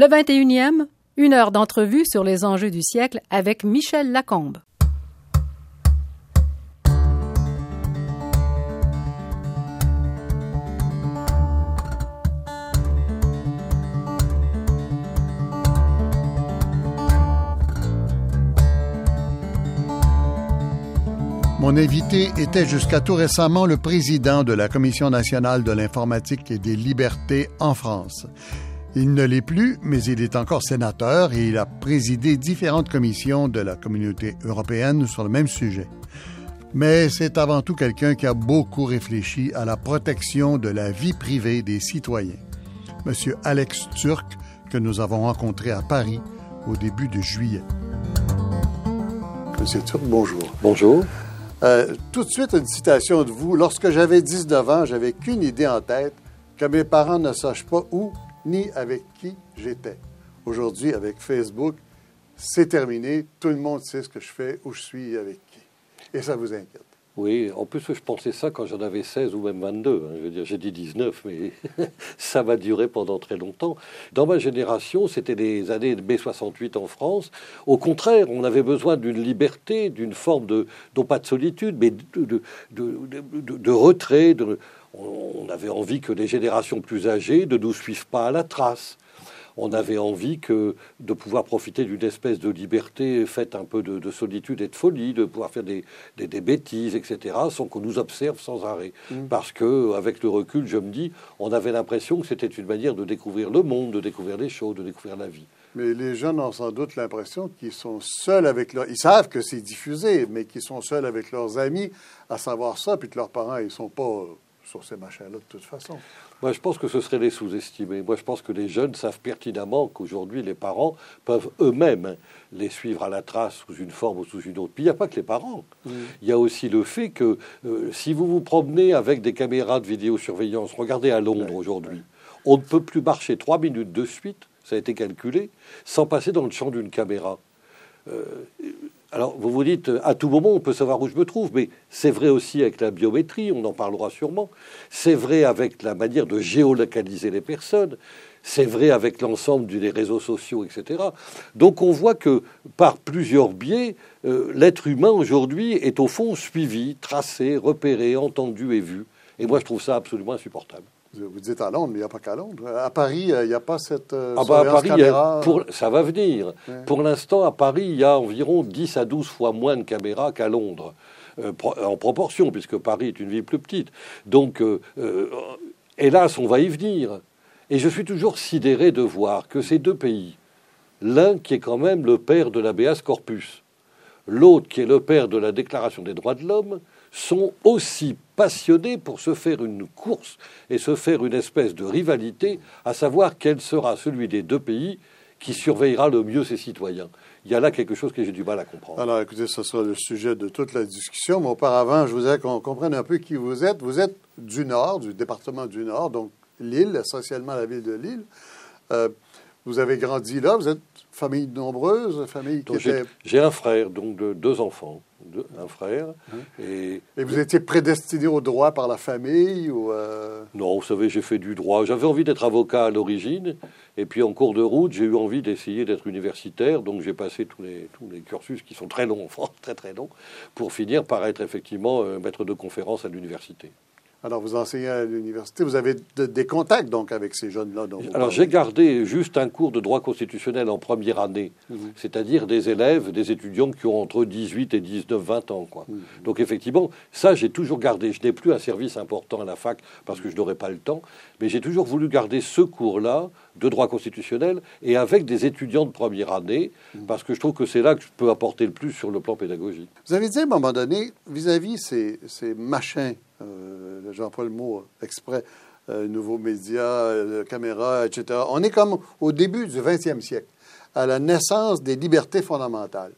Le 21e, une heure d'entrevue sur les enjeux du siècle avec Michel Lacombe. Mon invité était jusqu'à tout récemment le président de la Commission nationale de l'informatique et des libertés en France. Il ne l'est plus, mais il est encore sénateur et il a présidé différentes commissions de la communauté européenne sur le même sujet. Mais c'est avant tout quelqu'un qui a beaucoup réfléchi à la protection de la vie privée des citoyens. Monsieur Alex Turc, que nous avons rencontré à Paris au début de juillet. Monsieur Turc, bonjour. Bonjour. Euh, tout de suite, une citation de vous. Lorsque j'avais 19 ans, j'avais qu'une idée en tête, que mes parents ne sachent pas où ni avec qui j'étais. Aujourd'hui, avec Facebook, c'est terminé. Tout le monde sait ce que je fais, où je suis, avec qui. Et ça vous inquiète. Oui, en plus, je pensais ça quand j'en avais 16 ou même 22. Hein. Je veux dire, j'ai dit 19, mais ça va durer pendant très longtemps. Dans ma génération, c'était les années de mai 68 en France. Au contraire, on avait besoin d'une liberté, d'une forme de, non pas de solitude, mais de, de, retrait. On avait envie que les générations plus âgées ne nous suivent pas à la trace on avait envie que de pouvoir profiter d'une espèce de liberté faite un peu de, solitude et de folie, de pouvoir faire des, bêtises, etc., sans qu'on nous observe sans arrêt. Mm. Parce que, avec le recul, je me dis, on avait l'impression que c'était une manière de découvrir le monde, de découvrir les choses, de découvrir la vie. Mais les jeunes ont sans doute l'impression qu'ils sont seuls avec leurs... Ils savent que c'est diffusé, mais qu'ils sont seuls avec leurs amis à savoir ça, puis que leurs parents, ils sont pas sur ces machins-là de toute façon. Moi, je pense que ce serait les sous-estimer. Moi, je pense que les jeunes savent pertinemment qu'aujourd'hui, les parents peuvent eux-mêmes les suivre à la trace sous une forme ou sous une autre. Puis il n'y a pas que les parents. Il y a aussi le fait que euh, si vous vous promenez avec des caméras de vidéosurveillance, regardez à Londres aujourd'hui, on ne peut plus marcher trois minutes de suite, ça a été calculé, sans passer dans le champ d'une caméra. Euh, alors, vous vous dites, à tout moment, on peut savoir où je me trouve, mais c'est vrai aussi avec la biométrie, on en parlera sûrement. C'est vrai avec la manière de géolocaliser les personnes. C'est vrai avec l'ensemble des réseaux sociaux, etc. Donc, on voit que par plusieurs biais, euh, l'être humain aujourd'hui est au fond suivi, tracé, repéré, entendu et vu. Et moi, je trouve ça absolument insupportable. Vous dites à Londres, mais il n'y a pas qu'à Londres. À Paris, il n'y a pas cette euh, ah bah à Paris, caméra. Pour, ça va venir. Pour l'instant, à Paris, il y a environ 10 à 12 fois moins de caméras qu'à Londres. Euh, en proportion, puisque Paris est une ville plus petite. Donc, euh, hélas, on va y venir. Et je suis toujours sidéré de voir que ces deux pays, l'un qui est quand même le père de l'ABS corpus, l'autre qui est le père de la Déclaration des droits de l'homme, sont aussi passionnés pour se faire une course et se faire une espèce de rivalité, à savoir quel sera celui des deux pays qui surveillera le mieux ses citoyens. Il y a là quelque chose que j'ai du mal à comprendre. Alors, écoutez, ce sera le sujet de toute la discussion. Mais auparavant, je voudrais qu'on comprenne un peu qui vous êtes. Vous êtes du Nord, du département du Nord, donc Lille, essentiellement la ville de Lille. Euh, vous avez grandi là, vous êtes famille nombreuse, famille qui était... J'ai un frère, donc de deux enfants un frère. Hein? Et, vous étiez prédestiné au droit par la famille ou euh? Non, vous savez, j'ai fait du droit. J'avais envie d'être avocat à l'origine, et puis en cours de route, j'ai eu envie d'essayer d'être universitaire, donc j'ai passé tous les, tous les cursus qui sont très longs en France, très très longs, pour finir par être effectivement euh, maître de conférence à l'université. Alors, vous enseignez à l'université, vous avez des contacts donc avec ces jeunes-là. Alors, j'ai gardé juste un cours de droit constitutionnel en première année, mhm. c'est-à-dire des élèves, des étudiants qui ont entre 18 et 19, 20 ans. Quoi. Mhm. Donc, effectivement, ça, j'ai toujours gardé. Je n'ai plus un service important à la fac parce que je n'aurais pas le temps, mais j'ai toujours voulu garder ce cours-là de droit constitutionnel et avec des étudiants de première année, mhm. parce que je trouve que c'est là que je peux apporter le plus sur le plan pédagogique. Vous avez dit à un moment donné, vis-à-vis ces, ces machins j'emploie le mot exprès, euh, nouveaux médias, euh, caméras, etc. On est comme au début du 20e siècle, à la naissance des libertés fondamentales.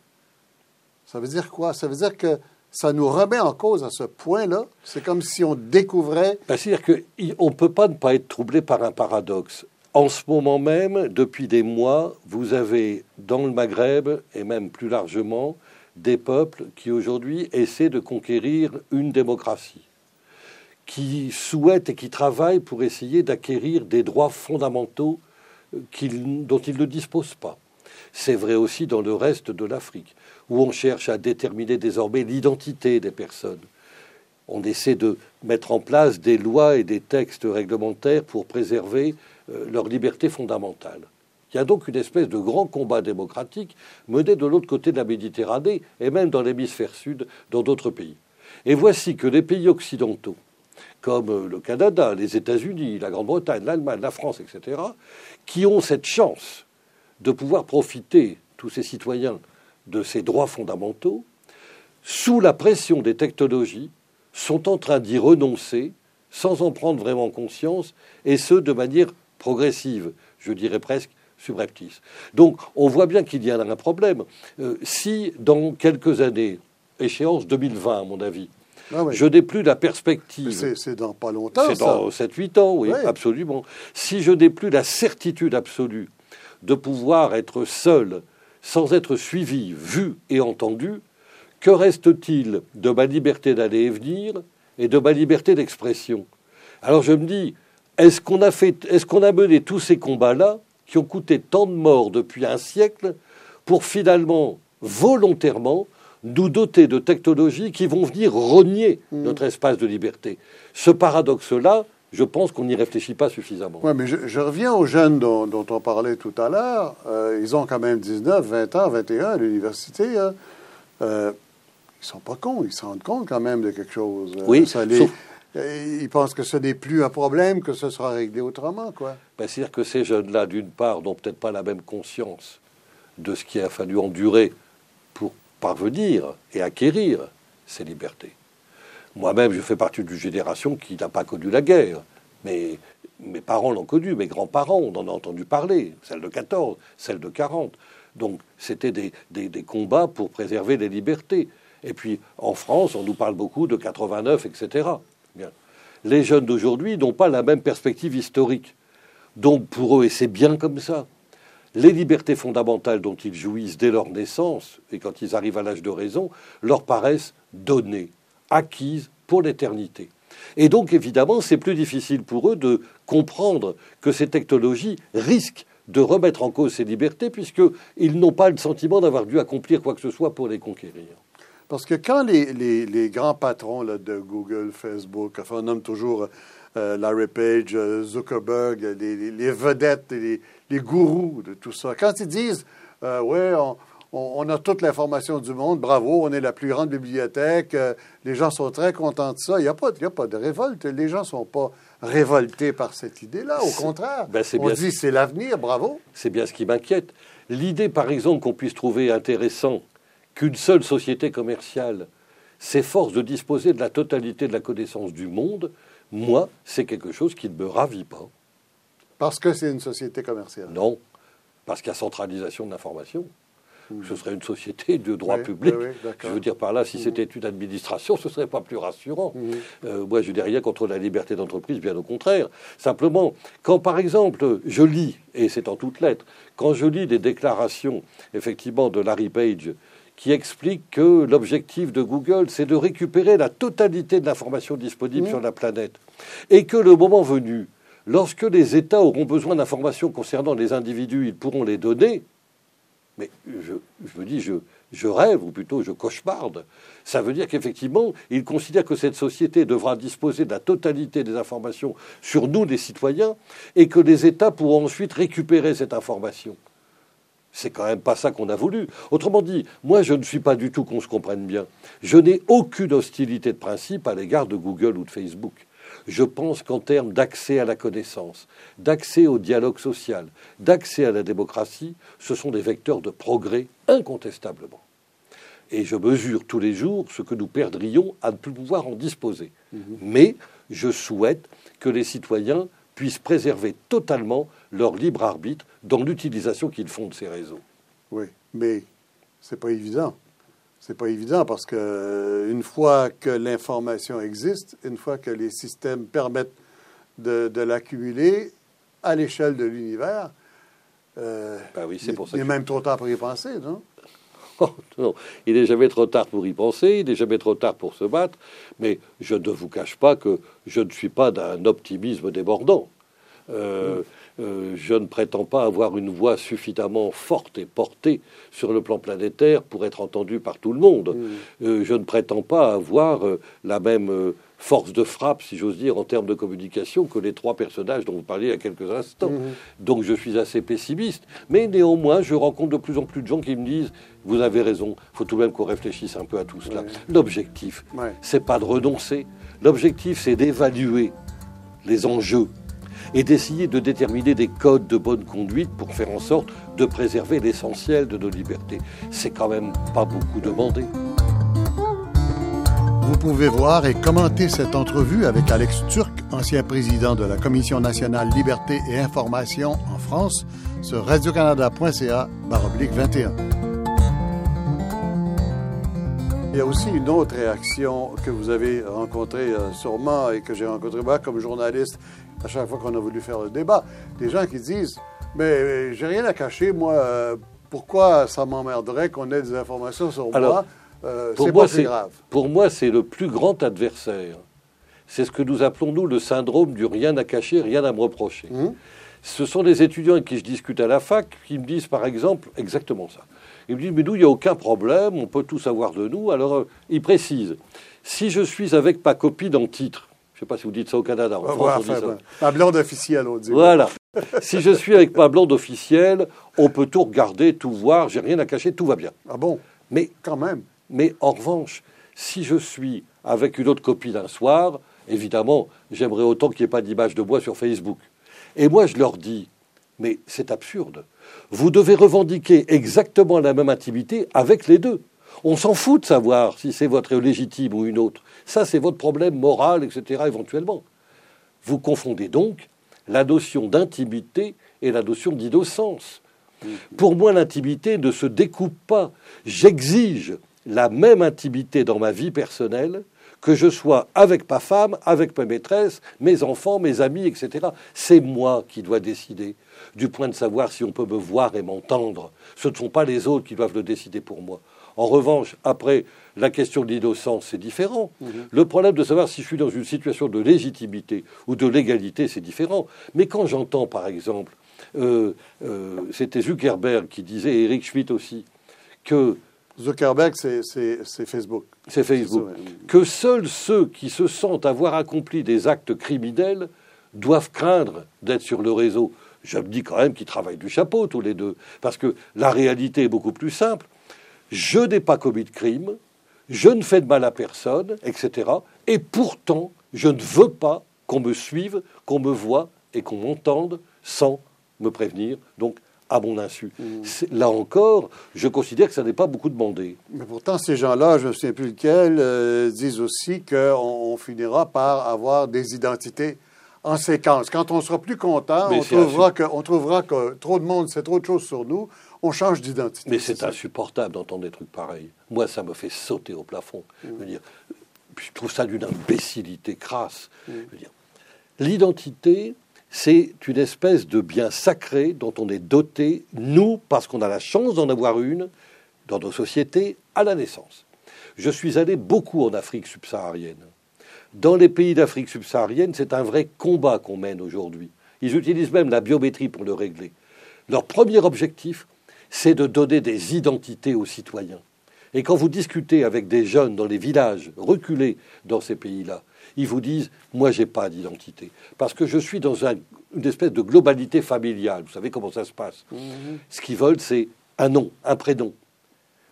Ça veut dire quoi? Ça veut dire que ça nous remet en cause à ce point-là. C'est comme si on découvrait. Ben, c'est-à-dire qu'on ne peut pas ne pas être troublé par un paradoxe. En ce moment même, depuis des mois, vous avez dans le Maghreb, et même plus largement, des peuples qui aujourd'hui essaient de conquérir une démocratie qui souhaitent et qui travaillent pour essayer d'acquérir des droits fondamentaux dont ils ne disposent pas. C'est vrai aussi dans le reste de l'Afrique, où on cherche à déterminer désormais l'identité des personnes. On essaie de mettre en place des lois et des textes réglementaires pour préserver euh, leur liberté fondamentale. Il y a donc une espèce de grand combat démocratique mené de l'autre côté de la Méditerranée et même dans l'hémisphère sud, dans d'autres pays. Et voici que les pays occidentaux, comme le Canada, les États-Unis, la Grande-Bretagne, l'Allemagne, la France, etc., qui ont cette chance de pouvoir profiter, tous ces citoyens, de ces droits fondamentaux, sous la pression des technologies, sont en train d'y renoncer sans en prendre vraiment conscience, et ce, de manière progressive, je dirais presque subreptice. Donc, on voit bien qu'il y a un problème. Euh, si, dans quelques années, échéance 2020, à mon avis, ah Je n'ai plus la perspective. C'est dans pas longtemps. C'est dans 7-8 ans, oui, absolument. Si je n'ai plus la certitude absolue de pouvoir être seul sans être suivi, vu et entendu, que reste-t-il de ma liberté d'aller et venir et de ma liberté d'expression? Alors je me dis, est-ce qu'on a, fait, est-ce qu'on a mené tous ces combats-là qui ont coûté tant de morts depuis un siècle pour finalement, volontairement, nous doter de technologies qui vont venir renier mm. notre espace de liberté. Ce paradoxe-là, je pense qu'on n'y réfléchit pas suffisamment. Oui, mais je, reviens aux jeunes dont, on parlait tout à l'heure. Euh, ils ont quand même 19, 20 ans, 21 à l'université. Hein. Euh, ils sont pas cons, ils se rendent compte quand même de quelque chose. Oui, Ils pensent que ce n'est plus un problème, que ce sera réglé autrement, quoi. Ben, C'est-à-dire que ces jeunes-là, d'une part, n'ont peut-être pas la même conscience de ce qu'il a fallu endurer parvenir et acquérir ces libertés. Moi-même, je fais partie d'une génération qui n'a pas connu la guerre, mais mes parents l'ont connu, mes grands-parents, on en a entendu parler, celle de 14, celle de 40. Donc c'était des, combats pour préserver les libertés. Et puis en France, on nous parle beaucoup de 89, etc. Les jeunes d'aujourd'hui n'ont pas la même perspective historique. Donc pour eux, et c'est bien comme ça, les libertés fondamentales dont ils jouissent dès leur naissance et quand ils arrivent à l'âge de raison leur paraissent données, acquises pour l'éternité. Et donc évidemment, c'est plus difficile pour eux de comprendre que ces technologies risquent de remettre en cause ces libertés puisqu'ils n'ont pas le sentiment d'avoir dû accomplir quoi que ce soit pour les conquérir. Parce que quand les, grands patrons de Google, Facebook, enfin on nomme toujours euh, Larry Page, euh, Zuckerberg, les, vedettes, les, les gourous de tout ça. Quand ils disent, euh, ouais, on, a toute l'information du monde, bravo, on est la plus grande bibliothèque, euh, les gens sont très contents de ça, il n'y a, pas, a pas de révolte, les gens ne sont pas révoltés par cette idée-là, au contraire. Ben on dit, c'est l'avenir, bravo. C'est bien ce qui m'inquiète. L'idée, par exemple, qu'on puisse trouver intéressant qu'une seule société commerciale s'efforce de disposer de la totalité de la connaissance du monde, moi, c'est quelque chose qui ne me ravit pas. Parce que c'est une société commerciale. Non, parce qu'il y a centralisation de l'information. Hmm. Ce serait une société de droit public. je veux dire par là, si hmm. c'était une administration, ce ne serait pas plus rassurant. Hmm. Euh, moi, je n'ai rien contre la liberté d'entreprise, bien au contraire. Simplement, quand par exemple, je lis, et c'est en toutes lettres, quand je lis des déclarations, effectivement, de Larry Page, qui explique que l'objectif de Google, c'est de récupérer la totalité de l'information disponible sur la planète. Et que le moment venu, Lorsque les États auront besoin d'informations concernant les individus, ils pourront les donner. Mais je, me dis, je, rêve, ou plutôt je cauchemarde. Ça veut dire qu'effectivement, ils considèrent que cette société devra disposer de la totalité des informations sur nous, les citoyens, et que les États pourront ensuite récupérer cette information. C'est quand même pas ça qu'on a voulu. Autrement dit, moi, je ne suis pas du tout qu'on se comprenne bien. Je n'ai aucune hostilité de principe à l'égard de Google ou de Facebook. Je pense qu'en termes d'accès à la connaissance, d'accès au dialogue social, d'accès à la démocratie, ce sont des vecteurs de progrès incontestablement. Et je mesure tous les jours ce que nous perdrions à ne plus pouvoir en disposer. Mhm. Mais je souhaite que les citoyens puissent préserver totalement leur libre arbitre dans l'utilisation qu'ils font de ces réseaux. Oui, mais c'est pas évident. C'est pas évident parce que euh, une fois que l'information existe, une fois que les systèmes permettent de, l'accumuler à l'échelle de l'univers, euh, ben oui, c'est pour ça il est même trop tard pour y penser, non? Oh, non, il n'est jamais trop tard pour y penser, il n'est jamais trop tard pour se battre, mais je ne vous cache pas que je ne suis pas d'un optimisme débordant. Euh, euh, je ne prétends pas avoir une voix suffisamment forte et portée sur le plan planétaire pour être entendu par tout le monde. Euh, je ne prétends pas avoir la même force de frappe, si j'ose dire, en termes de communication que les trois personnages dont vous parliez il y a quelques instants. Donc je suis assez pessimiste. Mais néanmoins, je rencontre de plus en plus de gens qui me disent Vous avez raison, il faut tout de même qu'on réfléchisse un peu à tout cela. L'objectif, c'est pas de renoncer. L'objectif, c'est d'évaluer les enjeux et d'essayer de déterminer des codes de bonne conduite pour faire en sorte de préserver l'essentiel de nos libertés. C'est quand même pas beaucoup demandé. Vous pouvez voir et commenter cette entrevue avec Alex Turc, ancien président de la Commission nationale liberté et information en France, sur radiocanada.ca 21. Il y a aussi une autre réaction que vous avez rencontrée euh, sûrement et que j'ai rencontrée moi comme journaliste à chaque fois qu'on a voulu faire le débat. Des gens qui disent Mais euh, j'ai rien à cacher, moi, euh, pourquoi ça m'emmerderait qu'on ait des informations sur moi C'est pas grave. Pour moi, c'est le plus grand adversaire. C'est ce que nous appelons, nous, le syndrome du rien à cacher, rien à me reprocher. Hum. Ce sont des étudiants avec qui je discute à la fac qui me disent, par exemple, exactement ça. Il me dit, mais nous, il n'y a aucun problème, on peut tout savoir de nous. Alors, euh, il précise, si je suis avec ma copine en titre, je ne sais pas si vous dites ça au Canada, en France, on dit ça. Ma blonde officielle, on dit. Voilà. si je suis avec ma blonde officielle, on peut tout regarder, tout voir, j'ai rien à cacher, tout va bien. Ah bon? Mais quand même. Mais en revanche, si je suis avec une autre copine un soir, évidemment, j'aimerais autant qu'il n'y ait pas d'image de moi sur Facebook. Et moi, je leur dis, mais c'est absurde vous devez revendiquer exactement la même intimité avec les deux. On s'en fout de savoir si c'est votre légitime ou une autre. Ça, c'est votre problème moral, etc., éventuellement. Vous confondez donc la notion d'intimité et la notion d'innocence. Pour moi, l'intimité ne se découpe pas. J'exige la même intimité dans ma vie personnelle que je sois avec ma femme, avec ma maîtresse, mes enfants, mes amis, etc. C'est moi qui dois décider du point de savoir si on peut me voir et m'entendre. Ce ne sont pas les autres qui doivent le décider pour moi. En revanche, après, la question de l'innocence, c'est différent. Mhm. Le problème de savoir si je suis dans une situation de légitimité ou de légalité, c'est différent. Mais quand j'entends, par exemple, euh, euh, c'était Zuckerberg qui disait, et Eric Schmidt aussi, que... Zuckerberg, c'est Facebook. C'est Facebook. Que seuls ceux qui se sentent avoir accompli des actes criminels doivent craindre d'être sur le réseau je me dis quand même qu'ils travaillent du chapeau tous les deux. Parce que la réalité est beaucoup plus simple. Je n'ai pas commis de crime, je ne fais de mal à personne, etc. Et pourtant, je ne veux pas qu'on me suive, qu'on me voie et qu'on m'entende sans me prévenir. Donc, à mon insu. Mmh. Là encore, je considère que ça n'est pas beaucoup demandé. Mais pourtant, ces gens-là, je ne sais plus lequel, euh, disent aussi qu'on finira par avoir des identités en séquence. Quand on sera plus content, on trouvera, que, trouvera, que, trop de monde sait trop de choses sur nous, on change d'identité. Mais c'est insupportable d'entendre des trucs pareils. Moi, ça me fait sauter au plafond. Mm. Je, dire, je trouve ça d'une imbécilité crasse. Mm. L'identité, c'est une espèce de bien sacré dont on est doté, nous, parce qu'on a la chance d'en avoir une dans nos sociétés à la naissance. Je suis allé beaucoup en Afrique subsaharienne. Dans les pays d'Afrique subsaharienne, c'est un vrai combat qu'on mène aujourd'hui. Ils utilisent même la biométrie pour le régler. Leur premier objectif, c'est de donner des identités aux citoyens. Et quand vous discutez avec des jeunes dans les villages reculés dans ces pays-là, ils vous disent Moi, j'ai pas d'identité. Parce que je suis dans une espèce de globalité familiale. Vous savez comment ça se passe. Mhm. Ce qu'ils veulent, c'est un nom, un prénom,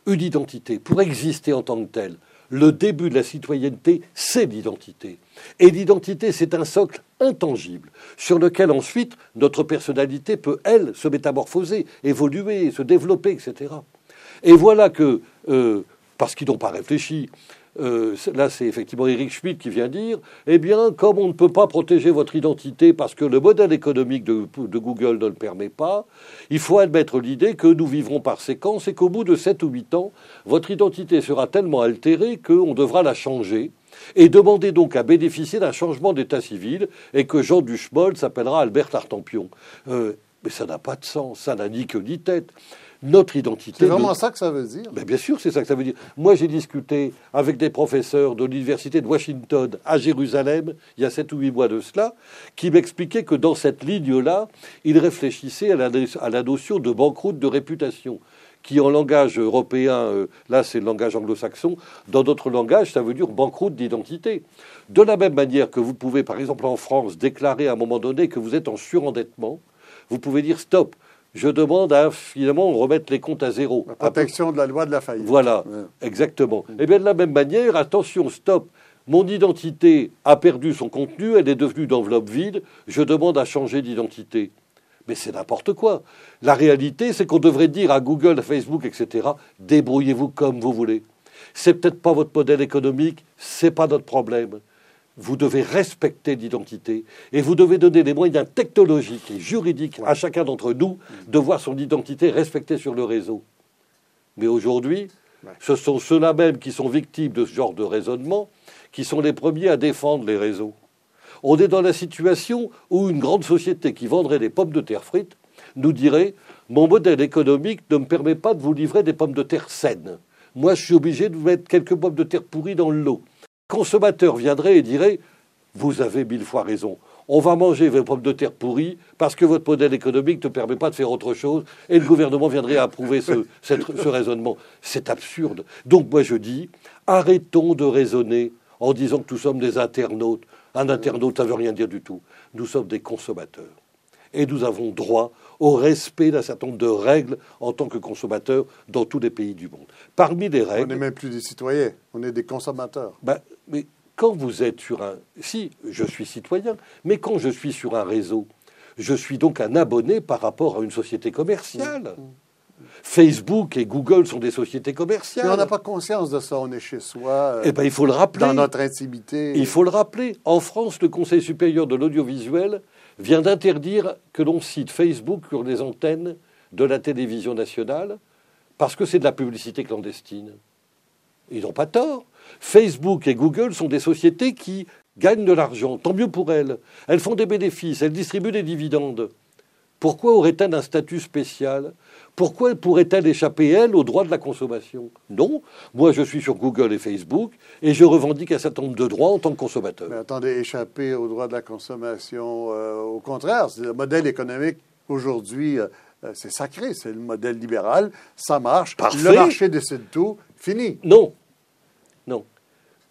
une identité, pour exister en tant que tel le début de la citoyenneté, c'est l'identité. Et l'identité, c'est un socle intangible sur lequel ensuite notre personnalité peut, elle, se métamorphoser, évoluer, se développer, etc. Et voilà que, euh, parce qu'ils n'ont pas réfléchi, euh, là c'est effectivement Eric Schmidt qui vient dire, eh bien, comme on ne peut pas protéger votre identité parce que le modèle économique de, Google ne le permet pas, il faut admettre l'idée que nous vivrons par séquence et qu'au bout de 7 ou 8 ans, votre identité sera tellement altérée qu'on devra la changer et demander donc à bénéficier d'un changement d'état civil et que Jean Duchemol s'appellera Albert Tartampion. Euh, Mais ça n'a pas de sens, ça n'a ni queue ni tête. Notre identité. C'est vraiment ça que ça veut dire. Ben, bien sûr, c'est ça que ça veut dire. Moi, j'ai discuté avec des professeurs de l'université de Washington à Jérusalem il y a sept ou huit mois de cela, qui m'expliquaient que dans cette ligne-là, ils réfléchissaient à la, à la notion de banqueroute de réputation qui en langage européen, euh, là c'est le langage anglo-saxon, dans d'autres langages ça veut dire banqueroute d'identité. De la même manière que vous pouvez par exemple en France déclarer à un moment donné que vous êtes en surendettement, vous pouvez dire stop, je demande à finalement remettre les comptes à zéro. La protection de la loi de la faillite. Voilà, exactement. Et eh bien de la même manière, attention, stop. Mon identité a perdu son contenu, elle est devenue d'enveloppe vide, je demande à changer d'identité. Mais c'est n'importe quoi. La réalité, c'est qu'on devrait dire à Google, à Facebook, etc., débrouillez-vous comme vous voulez. C'est peut-être pas votre modèle économique, c'est pas notre problème vous devez respecter l'identité et vous devez donner les moyens technologiques et juridiques à chacun d'entre nous de voir son identité respectée sur le réseau. Mais aujourd'hui, ce sont ceux-là même qui sont victimes de ce genre de raisonnement qui sont les premiers à défendre les réseaux. On est dans la situation où une grande société qui vendrait des pommes de terre frites nous dirait Mon modèle économique ne me permet pas de vous livrer des pommes de terre saines. Moi, je suis obligé de vous mettre quelques pommes de terre pourries dans le lot consommateur viendrait et dirait Vous avez mille fois raison. On va manger vos pommes de terre pourries parce que votre modèle économique ne permet pas de faire autre chose et le gouvernement viendrait approuver ce, ce raisonnement. C'est absurde. Donc moi je dis arrêtons de raisonner en disant que nous sommes des internautes. Un internaute, ça ne veut rien dire du tout. Nous sommes des consommateurs. Et nous avons droit au respect d'un certain nombre de règles en tant que consommateurs dans tous les pays du monde. Parmi les règles. On n'est même plus des citoyens, on est des consommateurs. Ben, mais quand vous êtes sur un. Si, je suis citoyen, mais quand je suis sur un réseau, je suis donc un abonné par rapport à une société commerciale. Mmh. Facebook et Google sont des sociétés commerciales. Mais on n'a pas conscience de ça, on est chez soi. Euh, eh ben, il faut le rappeler. Dans notre intimité. Il faut le rappeler. En France, le Conseil supérieur de l'audiovisuel vient d'interdire que l'on cite Facebook sur les antennes de la télévision nationale parce que c'est de la publicité clandestine. Ils n'ont pas tort. Facebook et Google sont des sociétés qui gagnent de l'argent, tant mieux pour elles. Elles font des bénéfices, elles distribuent des dividendes. Pourquoi aurait-elles un statut spécial Pourquoi pourrait-elle échapper, elle, au droit de la consommation? Non. Moi, je suis sur Google et Facebook et je revendique un certain nombre de droits en tant que consommateur. Mais attendez, échapper au droit de la consommation, euh, au contraire, c'est le modèle économique aujourd'hui. Euh, euh, c'est sacré, c'est le modèle libéral, ça marche. Le marché décide tout, fini. Non, non.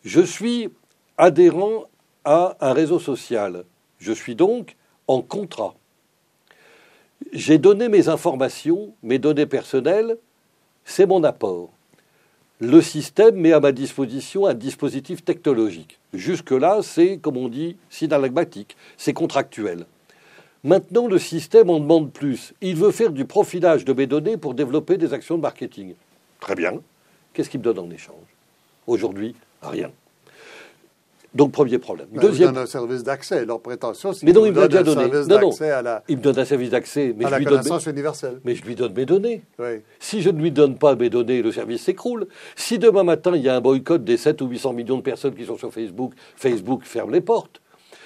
Je suis adhérent à un réseau social. Je suis donc en contrat. J'ai donné mes informations, mes données personnelles, c'est mon apport. Le système met à ma disposition un dispositif technologique. Jusque-là, c'est, comme on dit, synalagmatique, c'est contractuel. Maintenant, le système en demande plus. Il veut faire du profilage de mes données pour développer des actions de marketing. Très bien. Qu'est-ce qu'il me donne en échange? Aujourd'hui, rien. Donc, premier problème. Ben, Deuxième. Ils donnent un service d'accès. Leur prétention, c'est mais non, il me l'a déjà donné. Non, non. À la... Il me donne un service d'accès, mais à je la lui connaissance donne. universelle. Mais je lui donne mes données. Oui. Si je ne lui donne pas mes données, le service s'écroule. Si demain matin, il y a un boycott des 7 ou 800 millions de personnes qui sont sur Facebook, Facebook ferme les portes.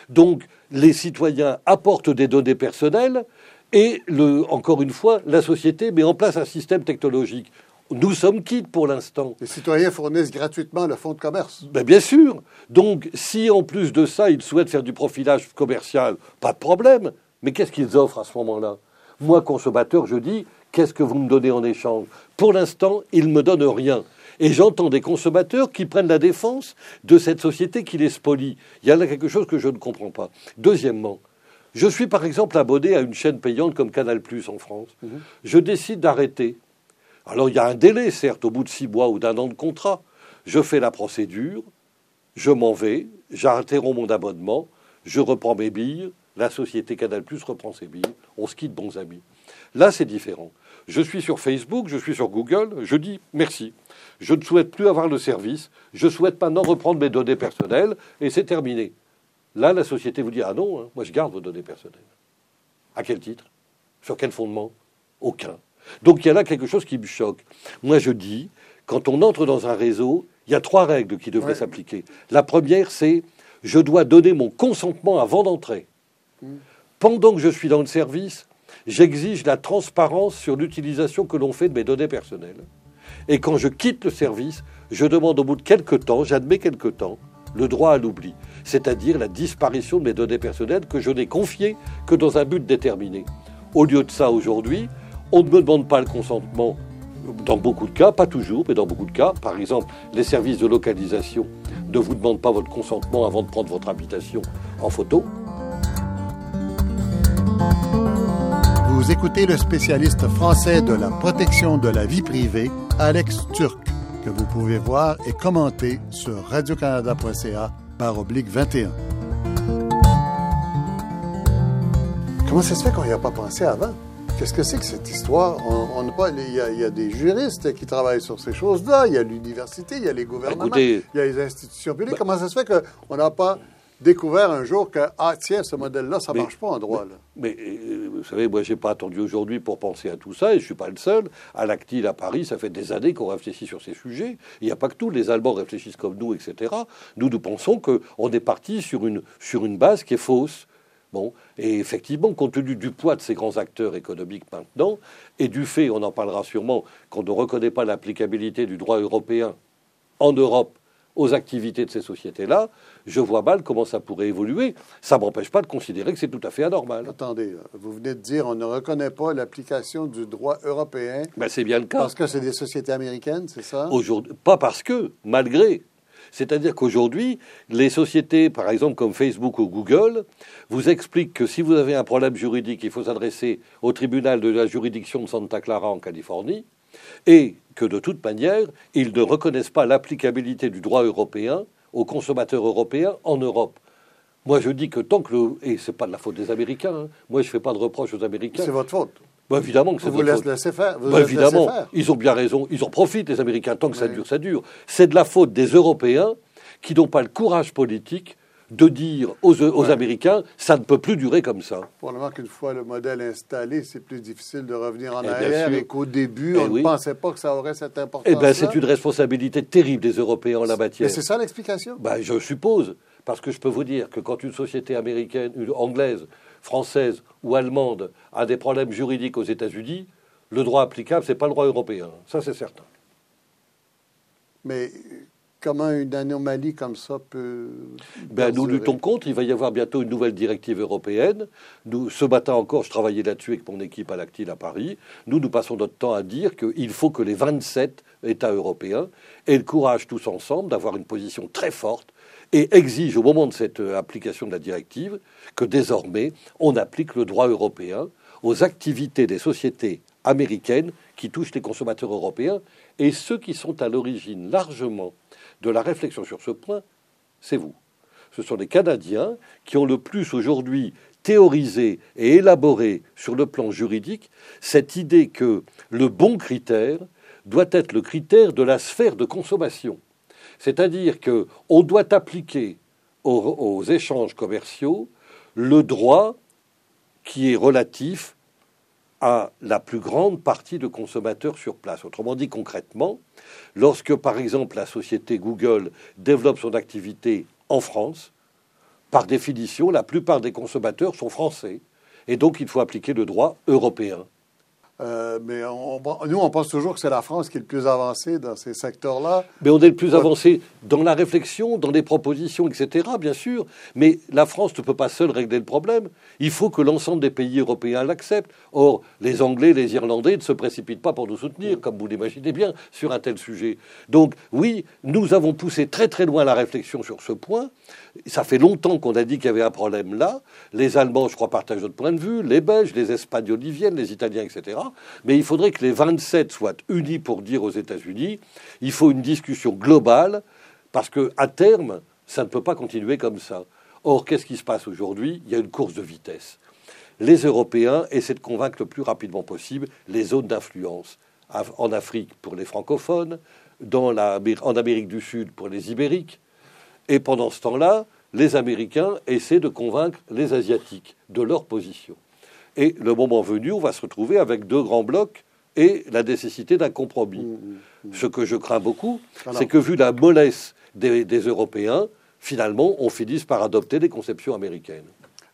Donc, les citoyens apportent des données personnelles et, le, encore une fois, la société met en place un système technologique. Nous sommes quittes pour l'instant. Les citoyens fournissent gratuitement le fonds de commerce. Ben bien sûr. Donc, si en plus de ça, ils souhaitent faire du profilage commercial, pas de problème. Mais qu'est-ce qu'ils offrent à ce moment-là? Moi, consommateur, je dis, qu'est-ce que vous me donnez en échange? Pour l'instant, ils ne me donnent rien. Et j'entends des consommateurs qui prennent la défense de cette société qui les spolie. Il y a là quelque chose que je ne comprends pas. Deuxièmement, je suis par exemple abonné à une chaîne payante comme Canal Plus en France. Mhm. Je décide d'arrêter alors il y a un délai, certes, au bout de six mois ou d'un an de contrat. Je fais la procédure, je m'en vais, j'interromps mon abonnement, je reprends mes billes, la société Canal Plus reprend ses billes, on se quitte bons amis. Là, c'est différent. Je suis sur Facebook, je suis sur Google, je dis merci. Je ne souhaite plus avoir le service, je souhaite maintenant reprendre mes données personnelles et c'est terminé. Là, la société vous dit Ah non, hein, moi je garde vos données personnelles. À quel titre? Sur quel fondement? Aucun. Donc il y a là quelque chose qui me choque. Moi je dis, quand on entre dans un réseau, il y a trois règles qui devraient s'appliquer. La première, c'est je dois donner mon consentement avant d'entrer. Mm. Pendant que je suis dans le service, j'exige la transparence sur l'utilisation que l'on fait de mes données personnelles. Et quand je quitte le service, je demande au bout de quelques temps, j'admets quelques temps, le droit à l'oubli, c'est-à-dire la disparition de mes données personnelles que je n'ai confiées que dans un but déterminé. Au lieu de ça, aujourd'hui, on ne me demande pas le consentement dans beaucoup de cas, pas toujours, mais dans beaucoup de cas. Par exemple, les services de localisation ne vous demandent pas votre consentement avant de prendre votre habitation en photo. Vous écoutez le spécialiste français de la protection de la vie privée, Alex Turc, que vous pouvez voir et commenter sur radiocanada.ca par oblique 21. Comment ça se fait qu'on n'y a pas pensé avant? Qu'est-ce que c'est que cette histoire? On, pas, il, y a, des juristes qui travaillent sur ces choses-là, il y a l'université, il y a les gouvernements, il y a les institutions publiques. Comment ça se fait qu'on n'a pas découvert un jour que, ah tiens, ce modèle-là, ça ne marche pas en droit. Là? Mais, euh, vous savez, moi, je n'ai pas attendu aujourd'hui pour penser à tout ça, et je ne suis pas le seul. À l'Actil, à Paris, ça fait des années qu'on réfléchit sur ces sujets. Il n'y a pas que tout. Les Allemands réfléchissent comme nous, etc. Nous, nous pensons qu'on est parti sur une, sur une base qui est fausse. Bon, et effectivement, compte tenu du poids de ces grands acteurs économiques maintenant, et du fait, on en parlera sûrement, qu'on ne reconnaît pas l'applicabilité du droit européen en Europe aux activités de ces sociétés-là, je vois mal comment ça pourrait évoluer. Ça ne m'empêche pas de considérer que c'est tout à fait anormal. Attendez, vous venez de dire on ne reconnaît pas l'application du droit européen. Ben, c'est bien le cas. Parce que c'est des sociétés américaines, c'est ça? Aujourd'hui, Pas parce que, malgré. C'est-à-dire qu'aujourd'hui, les sociétés, par exemple comme Facebook ou Google, vous expliquent que si vous avez un problème juridique, il faut s'adresser au tribunal de la juridiction de Santa Clara en Californie et que de toute manière, ils ne reconnaissent pas l'applicabilité du droit européen aux consommateurs européens en Europe. Moi, je dis que tant que le... Et ce n'est pas de la faute des Américains. Hein. Moi, je ne fais pas de reproche aux Américains. C'est votre faute. Bah, évidemment que c'est vous laissez faire. Vous bah, évidemment, faire. ils ont bien raison. Ils en profitent, les Américains. Tant que ça dure, ça dure. C'est de la faute des Européens qui n'ont pas le courage politique de dire aux, Américains, ça ne peut plus durer comme ça. Probablement qu'une fois le modèle installé, c'est plus difficile de revenir en eh arrière et qu'au début, eh on ne pensait pas que ça aurait cette importance. Eh bien, c'est une responsabilité terrible des Européens en la matière. Mais c'est ça l'explication ben, Je suppose. Parce que je peux vous dire que quand une société américaine, une anglaise, française ou allemande a des problèmes juridiques aux États-Unis, le droit applicable, ce n'est pas le droit européen. Ça, c'est certain. Mais Comment une anomalie comme ça peut. Ben, nous luttons contre. Il va y avoir bientôt une nouvelle directive européenne. Nous, ce matin encore, je travaillais là-dessus avec mon équipe à l'Actile à Paris. Nous, nous passons notre temps à dire qu'il faut que les 27 États européens aient le courage tous ensemble d'avoir une position très forte et exigent au moment de cette euh, application de la directive que désormais on applique le droit européen aux activités des sociétés américaines qui touchent les consommateurs européens et ceux qui sont à l'origine largement de la réflexion sur ce point, c'est vous. Ce sont les Canadiens qui ont le plus aujourd'hui théorisé et élaboré sur le plan juridique cette idée que le bon critère doit être le critère de la sphère de consommation. C'est-à-dire qu'on doit appliquer aux, échanges commerciaux le droit qui est relatif à la plus grande partie de consommateurs sur place. Autrement dit, concrètement, lorsque, par exemple, la société Google développe son activité en France, par définition, la plupart des consommateurs sont français. Et donc, il faut appliquer le droit européen. Euh, mais nous, on pense toujours que c'est la France qui est le plus avancée dans ces secteurs-là. Mais on est le plus avancé dans la réflexion, dans les propositions, etc., bien sûr. Mais la France ne peut pas seule régler le problème. Il faut que l'ensemble des pays européens l'acceptent. Or, les Anglais, les Irlandais ne se précipitent pas pour nous soutenir, comme vous l'imaginez bien, sur un tel sujet. Donc, oui, nous avons poussé très très loin la réflexion sur ce point. Ça fait longtemps qu'on a dit qu'il y avait un problème là. Les Allemands, je crois, partagent notre point de vue, les Belges, les Espagnols y viennent, les Italiens, etc. Mais il faudrait que les 27 soient unis pour dire aux États-Unis il faut une discussion globale, parce qu'à terme, ça ne peut pas continuer comme ça. Or, qu'est-ce qui se passe aujourd'hui? Il y a une course de vitesse. Les Européens essaient de convaincre le plus rapidement possible les zones d'influence. En Afrique pour les francophones, en Amérique du Sud pour les ibériques, et pendant ce temps-là, les Américains essaient de convaincre les Asiatiques de leur position. Et le moment venu, on va se retrouver avec deux grands blocs et la nécessité d'un compromis. Mmh, mmh, mmh. Ce que je crains beaucoup, c'est que vu la mollesse des, Européens, finalement, on finisse par adopter des conceptions américaines.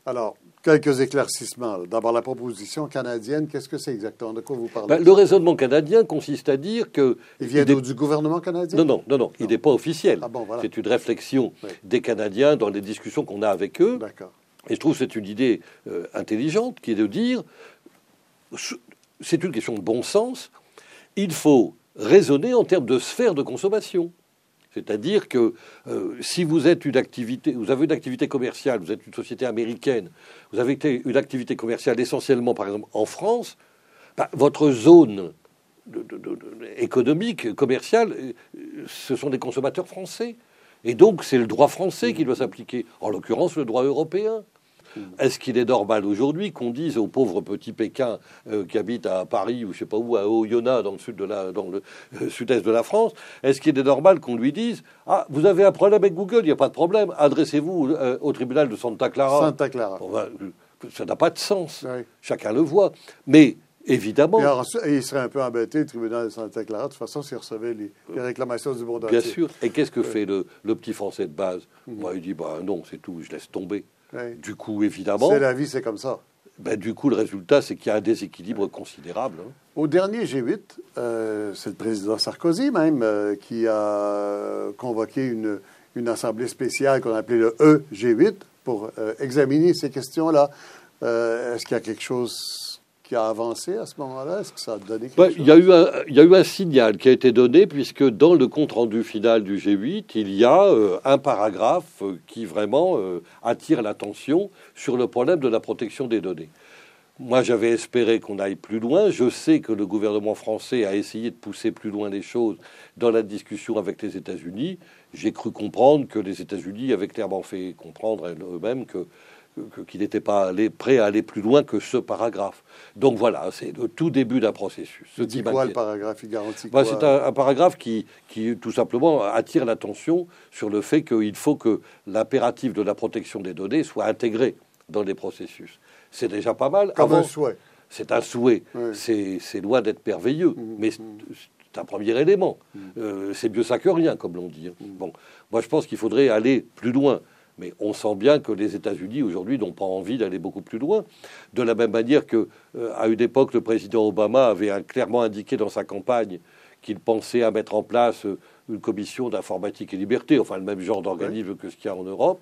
Alors, quelques éclaircissements. D'abord, la proposition canadienne, qu'est-ce que c'est exactement? De quoi vous parlez? Ben, Le raisonnement canadien consiste à dire que... Il vient du gouvernement canadien? Non, non, non, non, il n'est pas officiel. Ah c'est une réflexion des Canadiens dans les discussions qu'on a avec eux. D'accord. Et je trouve que c'est une idée euh, intelligente qui est de dire, c'est une question de bon sens, il faut raisonner en termes de sphère de consommation. C'est-à-dire que euh, si vous êtes une activité, vous avez une activité commerciale, vous êtes une société américaine, vous avez une activité commerciale essentiellement, par exemple, en France, bah, votre zone économique, commerciale, euh, ce sont des consommateurs français. Et donc, c'est le droit français qui doit s'appliquer, en l'occurrence le droit européen. Est-ce qu'il est normal aujourd'hui qu'on dise aux pauvres petits Pékin euh, qui habitent à Paris ou je sais pas où, à Oyonnax, dans le sud de la, dans le euh, sud-est de la France, est-ce qu'il est normal qu'on lui dise ah vous avez un problème avec Google, il n'y a pas de problème, adressez-vous euh, au tribunal de Santa Clara. Santa Clara. Ben, ça n'a pas de sens. Chacun le voit. Mais Évidemment. Et, il serait un peu embêté, le tribunal de Santa Clara, de toute façon, s'il recevait les, réclamations du monde entier. Bien sûr. Et qu'est-ce que fait le, petit Français de base? Mm Il dit bah, non, c'est tout, je laisse tomber. Du coup, évidemment. C'est la vie, c'est comme ça. Ben, du coup, le résultat, c'est qu'il y a un déséquilibre considérable. Hein. Au dernier G8, euh, c'est le président Sarkozy même euh, qui a convoqué une, une assemblée spéciale qu'on appelait le EG8 pour euh, examiner ces questions-là. Est-ce qu'il y a quelque chose qui a avancé à ce moment-là? Est-ce que ça a donné quelque chose il y, a eu un, il y a eu un signal qui a été donné, puisque dans le compte-rendu final du G8, il y a euh, un paragraphe euh, qui vraiment euh, attire l'attention sur le problème de la protection des données. Moi, j'avais espéré qu'on aille plus loin. Je sais que le gouvernement français a essayé de pousser plus loin les choses dans la discussion avec les États-Unis. J'ai cru comprendre que les États-Unis avaient clairement fait comprendre eux-mêmes que qu'il n'était pas allé, prêt à aller plus loin que ce paragraphe. Donc voilà, c'est le tout début d'un processus. Ce dit quoi le paragraphe Il garantit bah, C'est un, paragraphe qui, qui, tout simplement, attire l'attention sur le fait qu'il faut que l'impératif de la protection des données soit intégré dans les processus. C'est déjà pas mal. Comme un souhait. C'est un souhait. C'est loin d'être merveilleux, mmh, mais mmh. c'est un premier élément. Mmh. Euh, c'est mieux ça que rien, comme l'on dit. Bon, moi je pense qu'il faudrait aller plus loin. Mais on sent bien que les États-Unis aujourd'hui n'ont pas envie d'aller beaucoup plus loin. De la même manière que, euh, à une époque, le président Obama avait clairement indiqué dans sa campagne qu'il pensait à mettre en place euh, une commission d'informatique et liberté, enfin le même genre d'organisme que ce qu'il y a en Europe,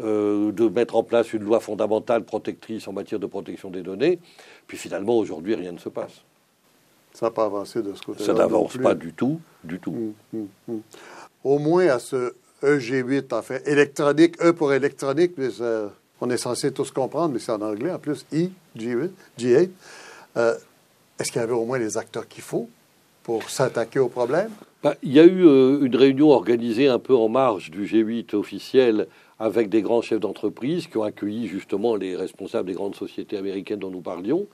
euh, de mettre en place une loi fondamentale protectrice en matière de protection des données. Puis finalement, aujourd'hui, rien ne se passe. Ça n'a pas avancé de ce côté-là. Ça n'avance pas du tout, du tout. Hum, hum, hum. Au moins à ce EG8, en fait. Électronique, E pour électronique, mais on est censé tous comprendre, mais c'est en anglais en plus. I, G8, G8. Euh, est-ce qu'il y avait au moins les acteurs qu'il faut pour s'attaquer au problème? Ben, il y a eu euh, une réunion organisée un peu en marge du G8 officiel avec des grands chefs d'entreprise qui ont accueilli justement les responsables des grandes sociétés américaines dont nous parlions.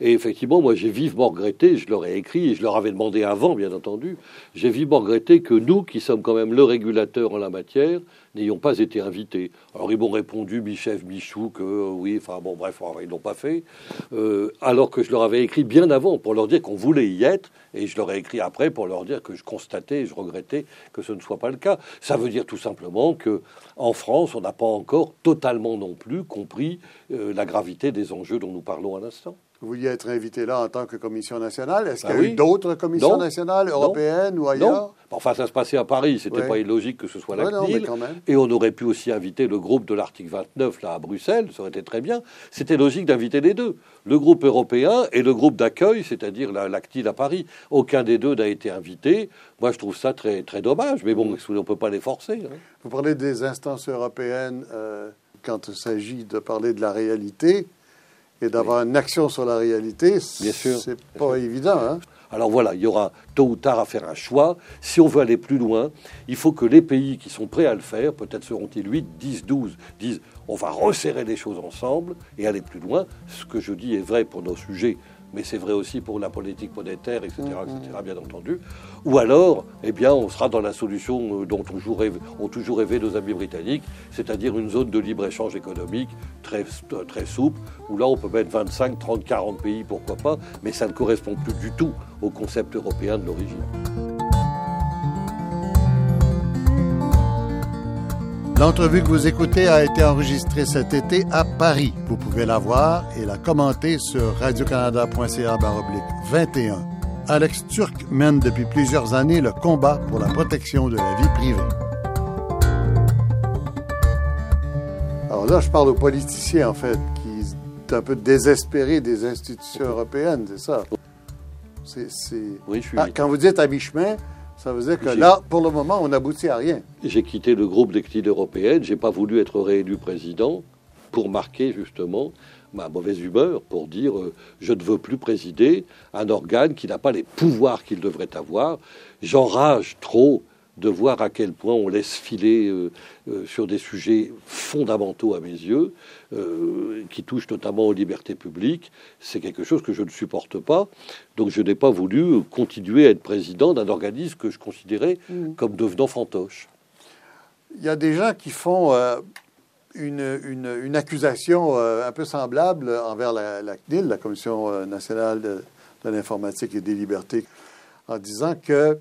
Et effectivement, moi, j'ai vivement regretté, je leur ai écrit, et je leur avais demandé avant, bien entendu, j'ai vivement regretté que nous, qui sommes quand même le régulateur en la matière, n'ayons pas été invités. Alors, ils m'ont répondu, Michel, Michou, que euh, oui, enfin, bon, bref, ils l'ont pas fait. Euh, alors que je leur avais écrit bien avant pour leur dire qu'on voulait y être, et je leur ai écrit après pour leur dire que je constatais et je regrettais que ce ne soit pas le cas. Ça veut dire tout simplement que en France, on n'a pas encore totalement non plus compris euh, la gravité des enjeux dont nous parlons à l'instant. Vous vouliez être invité là en tant que commission nationale. Est-ce ben qu'il y a eu d'autres commissions nationales, européennes ou ailleurs non. Enfin, ça se passait à Paris. C'était pas illogique que ce soit la CNIL. Et on aurait pu aussi inviter le groupe de l'article 29 là à Bruxelles. Ça aurait été très bien. C'était logique d'inviter les deux. Le groupe européen et le groupe d'accueil, c'est-à-dire la, à Paris. Aucun des deux n'a été invité. Moi, je trouve ça très, très dommage. Mais bon, on ne peut pas les forcer. Hein. Vous parlez des instances européennes euh, quand il s'agit de parler de la réalité et d'avoir une action sur la réalité, c'est pas évident. Hein. Alors voilà, il y aura tôt ou tard à faire un choix. Si on veut aller plus loin, il faut que les pays qui sont prêts à le faire, peut-être seront-ils 8, 10, 12, disent on va resserrer les choses ensemble et aller plus loin. Ce que je dis est vrai pour nos sujets mais c'est vrai aussi pour la politique monétaire, etc., etc., bien entendu. Ou alors, eh bien, on sera dans la solution euh, dont ont toujours rêvé nos amis britanniques, c'est-à-dire une zone de libre-échange économique très, très souple, où là, on peut mettre 25, 30, 40 pays, pourquoi pas, mais ça ne correspond plus du tout au concept européen de l'origine. L'entrevue que vous écoutez a été enregistrée cet été à Paris. Vous pouvez la voir et la commenter sur radiocanada.ca 21. Alex Turc mène depuis plusieurs années le combat pour la protection de la vie privée. Alors là, je parle aux politiciens, en fait, qui sont un peu désespérés des institutions européennes, c'est ça? C'est, Oui, je suis... Ah, quand vous dites à mi-chemin, ça veut dire que là, pour le moment, on n'aboutit à rien. J'ai quitté le groupe des européennes. J'ai pas voulu être réélu président pour marquer justement ma mauvaise humeur, pour dire euh, je ne veux plus présider un organe qui n'a pas les pouvoirs qu'il devrait avoir. J'enrage trop de voir à quel point on laisse filer euh, euh, sur des sujets fondamentaux à mes yeux, euh, qui touchent notamment aux libertés publiques. C'est quelque chose que je ne supporte pas. Donc je n'ai pas voulu continuer à être président d'un organisme que je considérais mmh. comme devenant fantoche. Il y a des gens qui font une, une, accusation un peu semblable envers la, la CNIL, la Commission nationale de, de l'informatique et des libertés, en disant que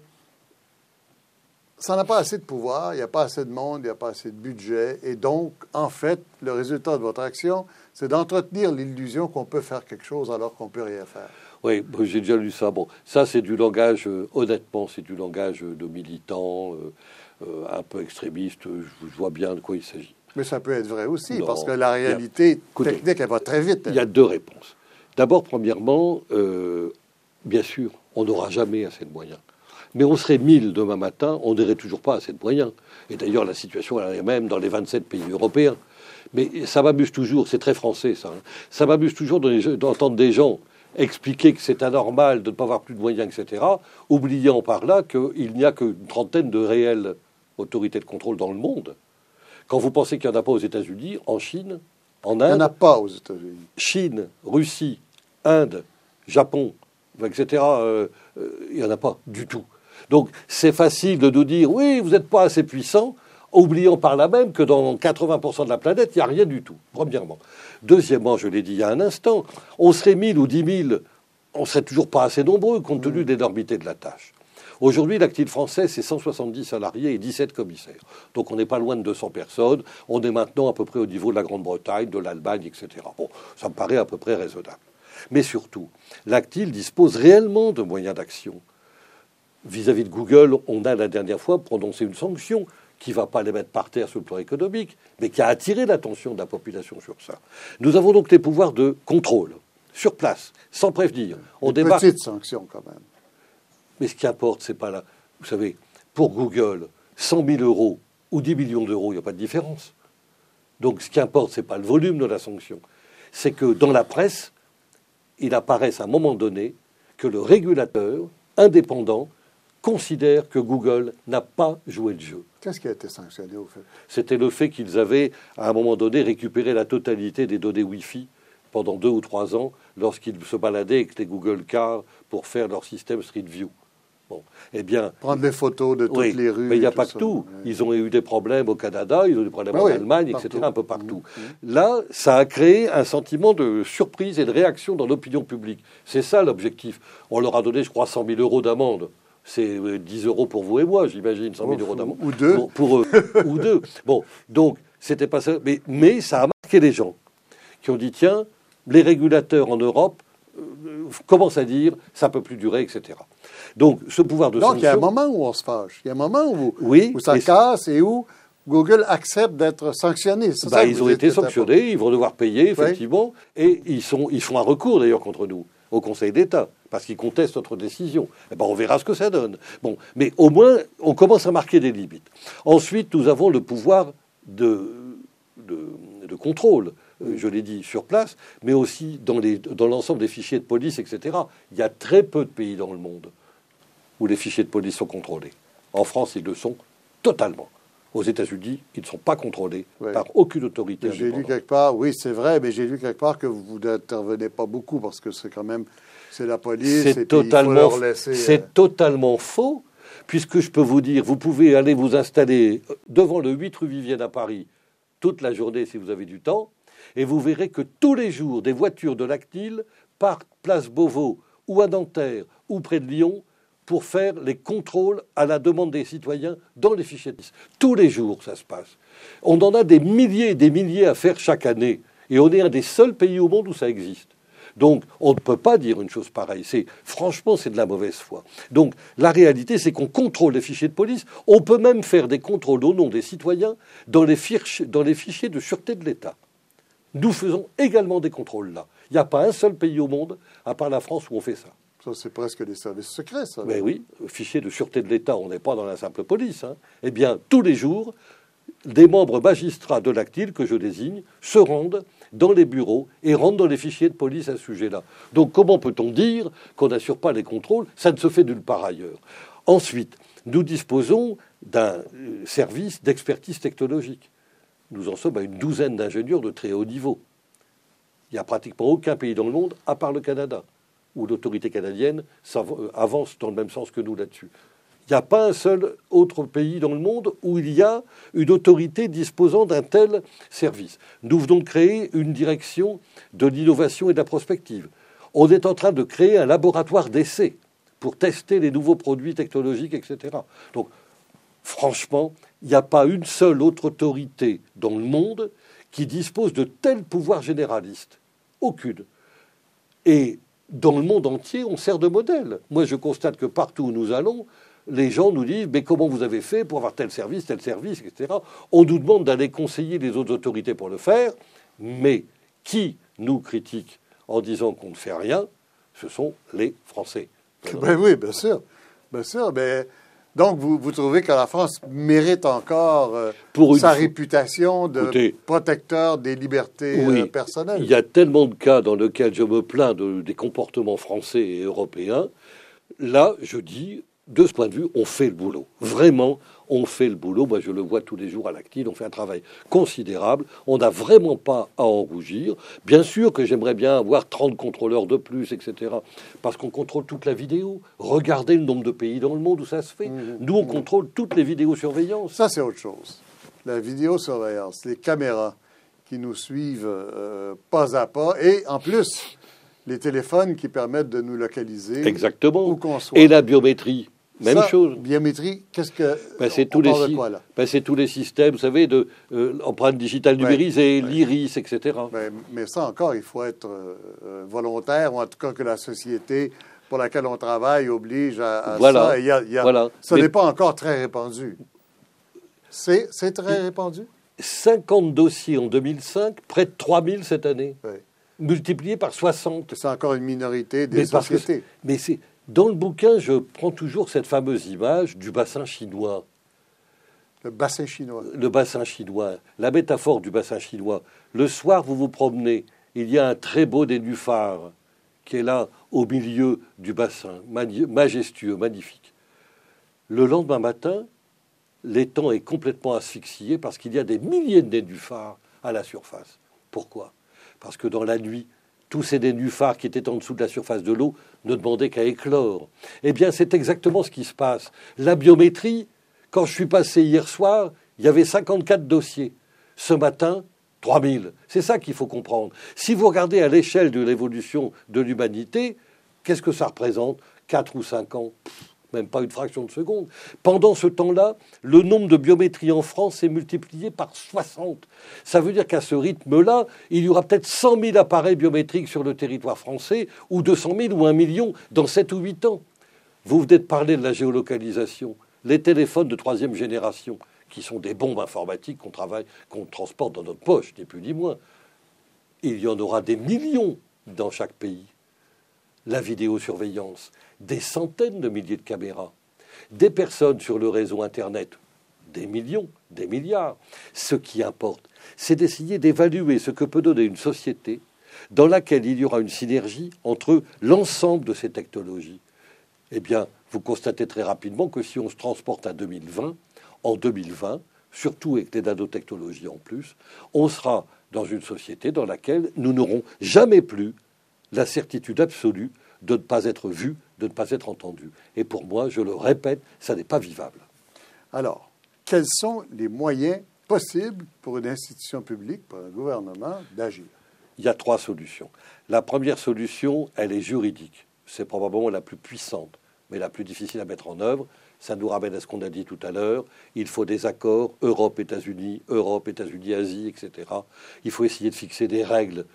ça n'a pas assez de pouvoir, il n'y a pas assez de monde, il n'y a pas assez de budget. Et donc, en fait, le résultat de votre action, c'est d'entretenir l'illusion qu'on peut faire quelque chose alors qu'on ne peut rien faire. Oui, j'ai déjà lu ça. Bon, ça, c'est du langage, euh, honnêtement, c'est du langage de militants, euh, euh, un peu extrémiste. Je, vois bien de quoi il s'agit. Mais ça peut être vrai aussi, parce que la réalité technique, elle va très vite. Il y a deux réponses. D'abord, premièrement, bien sûr, on n'aura jamais assez de moyens. Mais on serait 1000 demain matin, on n'aurait toujours pas assez de moyens. Et d'ailleurs, la situation est la même dans les 27 pays européens. Mais ça m'amuse toujours, c'est très français ça. Hein. Ça m'amuse toujours d'entendre des gens expliquer que c'est anormal de ne pas avoir plus de moyens, etc., oubliant par là qu'il n'y a qu'une trentaine de réelles autorités de contrôle dans le monde. Quand vous pensez qu'il n'y en a pas aux États-Unis, en Chine, en Inde. Il n'y en a pas aux États-Unis. Chine, Russie, Inde, Japon, etc., euh, euh, il n'y en a pas du tout. Donc c'est facile de nous dire oui, vous n'êtes pas assez puissant, oubliant par là même que dans 80% de la planète, il n'y a rien du tout, premièrement. Deuxièmement, je l'ai dit il y a un instant, on serait 1000 ou 10 000, on serait toujours pas assez nombreux compte tenu de l'énormité de la tâche. Aujourd'hui, l'actif français, c'est 170 salariés et 17 commissaires. Donc on n'est pas loin de 200 personnes. On est maintenant à peu près au niveau de la Grande-Bretagne, de l'Allemagne, etc. Bon, ça me paraît à peu près raisonnable. Mais surtout, l'Actil dispose réellement de moyens d'action vis-à-vis de Google, on a la dernière fois prononcé une sanction qui ne va pas les mettre par terre sur le plan économique, mais qui a attiré l'attention de la population sur ça. Nous avons donc les pouvoirs de contrôle, sur place, sans prévenir. On Une petite sanction quand même. Mais ce qui importe, c'est pas là. Vous savez, pour Google, 100 000 euros ou 10 millions d'euros, il n'y a pas de différence. Donc ce qui importe, ce n'est pas le volume de la sanction. C'est que dans la presse, il apparaisse à un moment donné que le régulateur indépendant considère que Google n'a pas joué le jeu. Qu'est-ce qui a été sanctionné au fait? C'était le fait qu'ils avaient, à un moment donné, récupéré la totalité des données Wi-Fi pendant deux ou trois ans lorsqu'ils se baladaient avec les Google Cars pour faire leur système Street View. Bon, eh bien, prendre des photos de toutes les rues. Mais il n'y a pas que tout. Ils ont eu des problèmes au Canada, ils ont eu des problèmes en Allemagne, etc., un peu partout. Mmh, mmh. Là, ça a créé un sentiment de surprise et de réaction dans l'opinion publique. C'est ça l'objectif. On leur a donné, je crois, 100 000 euros d'amende c'est 10 euh, euros pour vous et moi, j'imagine, 100 000 euros d'amende. Ou deux. Pour, eux, ou deux. Bon, donc, c'était pas ça. Mais, mais ça a marqué les gens qui ont dit tiens, les régulateurs en Europe euh, commencent à dire ça ne peut plus durer, etc. Donc, ce pouvoir de Donc, il y a un moment où on se fâche. Il y a un moment où, oui, où ça casse et où Google accepte d'être sanctionné. Bah, ils ont été sanctionnés, ils vont devoir payer, effectivement, et ils, sont, ils font un recours d'ailleurs contre nous au Conseil d'État, parce qu'ils contestent notre décision. Eh ben, on verra ce que ça donne. Bon, mais au moins, on commence à marquer des limites. Ensuite, nous avons le pouvoir de, de, contrôle, euh, je l'ai dit, sur place, mais aussi dans, les, dans l'ensemble des fichiers de police, etc. Il y a très peu de pays dans le monde où les fichiers de police sont contrôlés. En France, ils le sont totalement. Aux États-Unis, ils ne sont pas contrôlés par aucune autorité. J'ai lu quelque part, oui, c'est vrai, mais j'ai lu quelque part que vous n'intervenez pas beaucoup parce que c'est quand même c'est la police. C'est totalement, c'est euh, totalement faux, puisque je peux vous dire, vous pouvez aller vous installer devant le 8 rue Vivienne à Paris toute la journée si vous avez du temps, et vous verrez que tous les jours, des voitures de Lactil partent place Beauvau ou à Nanterre ou près de Lyon pour faire les contrôles à la demande des citoyens dans les fichiers de. Tous les jours, ça se passe. On en a des milliers et des milliers à faire chaque année. Et on est un des seuls pays au monde où ça existe. Donc, on ne peut pas dire une chose pareille. C'est franchement, c'est de la mauvaise foi. Donc, la réalité, c'est qu'on contrôle les fichiers de police. On peut même faire des contrôles au nom des citoyens dans les, fichiers, dans les fichiers de sûreté de l'État. Nous faisons également des contrôles là. Il n'y a pas un seul pays au monde, à part la France, où on fait ça. Ça, c'est presque des services secrets, ça. Mais oui, fichier de sûreté de l'État, on n'est pas dans la simple police. Hein. Eh bien, tous les jours, des membres magistrats de l'ACTIL que je désigne se rendent dans les bureaux et rentrent dans les fichiers de police à ce sujet-là. Donc comment peut-on dire qu'on n'assure pas les contrôles? Ça ne se fait nulle part ailleurs. Ensuite, nous disposons d'un euh, service d'expertise technologique. Nous en sommes à une douzaine d'ingénieurs de très haut niveau. Il n'y a pratiquement aucun pays dans le monde, à part le Canada, où l'autorité canadienne euh, avance dans le même sens que nous là-dessus. Il n'y a pas un seul autre pays dans le monde où il y a une autorité disposant d'un tel service. Nous venons de créer une direction de l'innovation et de la prospective. On est en train de créer un laboratoire d'essai pour tester les nouveaux produits technologiques, etc. Donc, franchement, il n'y a pas une seule autre autorité dans le monde qui dispose de tels pouvoirs généralistes. Aucune. Et dans le monde entier, on sert de modèle. Moi, je constate que partout où nous allons, les gens nous disent mais comment vous avez fait pour avoir tel service, tel service, etc. On nous demande d'aller conseiller les autres autorités pour le faire, mais qui nous critique en disant qu'on ne fait rien Ce sont les Français. Ben oui, bien sûr. Bien sûr. Mais donc, vous, trouvez que la France mérite encore euh, sa réputation de protecteur des libertés euh, personnelles Il y a tellement de cas dans lesquels je me plains des comportements français et européens. Là, je dis, de ce point de vue, on fait le boulot. Vraiment, on fait le boulot. Moi, je le vois tous les jours à l'active. On fait un travail considérable. On n'a vraiment pas à en rougir. Bien sûr que j'aimerais bien avoir 30 contrôleurs de plus, etc. Parce qu'on contrôle toute la vidéo. Regardez le nombre de pays dans le monde où ça se fait. Mmh. Nous, on contrôle toutes les vidéosurveillances. Ça, c'est autre chose. La vidéosurveillance, les caméras qui nous suivent euh, pas à pas. Et en plus, les téléphones qui permettent de nous localiser. Exactement. Où qu'on soit. Et la biométrie. Même chose. Biométrie, qu'est-ce que. Ben, c'est tous, les ben, tous les systèmes, vous savez, de euh, empreinte digitale numérisée, l'iris, etc. Ben, mais ça encore, il faut être euh, volontaire, ou en tout cas que la société pour laquelle on travaille oblige à, voilà. ça. Y a, y a, voilà. Ça n'est pas encore très répandu. C'est très répandu? 50 dossiers en 2005, près de 3000 cette année. Multiplié par 60. C'est encore une minorité des sociétés. mais c'est dans le bouquin, je prends toujours cette fameuse image du bassin chinois. Le bassin chinois. Le bassin chinois. La métaphore du bassin chinois. Le soir, vous vous promenez, il y a un très beau nénuphar qui est là au milieu du bassin, majestueux, magnifique. Le lendemain matin, l'étang est complètement asphyxié parce qu'il y a des milliers de nénuphars à la surface. Pourquoi? Parce que dans la nuit, tous ces nénuphars qui étaient en dessous de la surface de l'eau ne demandaient qu'à éclore. Eh bien, c'est exactement ce qui se passe. La biométrie, quand je suis passé hier soir, il y avait 54 dossiers. Ce matin, 3000. C'est ça qu'il faut comprendre. Si vous regardez à l'échelle de l'évolution de l'humanité, qu'est-ce que ça représente? 4 ou 5 ans? Même pas une fraction de seconde. Pendant ce temps-là, le nombre de biométries en France est multiplié par 60. Ça veut dire qu'à ce rythme-là, il y aura peut-être 100 000 appareils biométriques sur le territoire français, ou 200 000 ou 1 million dans 7 ou 8 ans. Vous venez de parler de la géolocalisation. Les téléphones de troisième génération, qui sont des bombes informatiques qu'on travaille, qu'on transporte dans notre poche, ni plus ni moins. Il y en aura des millions dans chaque pays. La vidéosurveillance, des centaines de milliers de caméras, des personnes sur le réseau Internet, des millions, des milliards. Ce qui importe, c'est d'essayer d'évaluer ce que peut donner une société dans laquelle il y aura une synergie entre l'ensemble de ces technologies. Eh bien, vous constatez très rapidement que si on se transporte à 2020, en 2020, surtout avec les nanotechnologies en plus, on sera dans une société dans laquelle nous n'aurons jamais plus la certitude absolue de ne pas être vu, de ne pas être entendu. Et pour moi, je le répète, ça n'est pas vivable. Alors, quels sont les moyens possibles pour une institution publique, pour un gouvernement, d'agir? Il y a trois solutions. La première solution, elle est juridique. C'est probablement la plus puissante. mais la plus difficile à mettre en œuvre. Ça nous ramène à ce qu'on a dit tout à l'heure. Il faut des accords Europe-États-Unis, Europe-États-Unis, Asie, etc. Il faut essayer de fixer des règles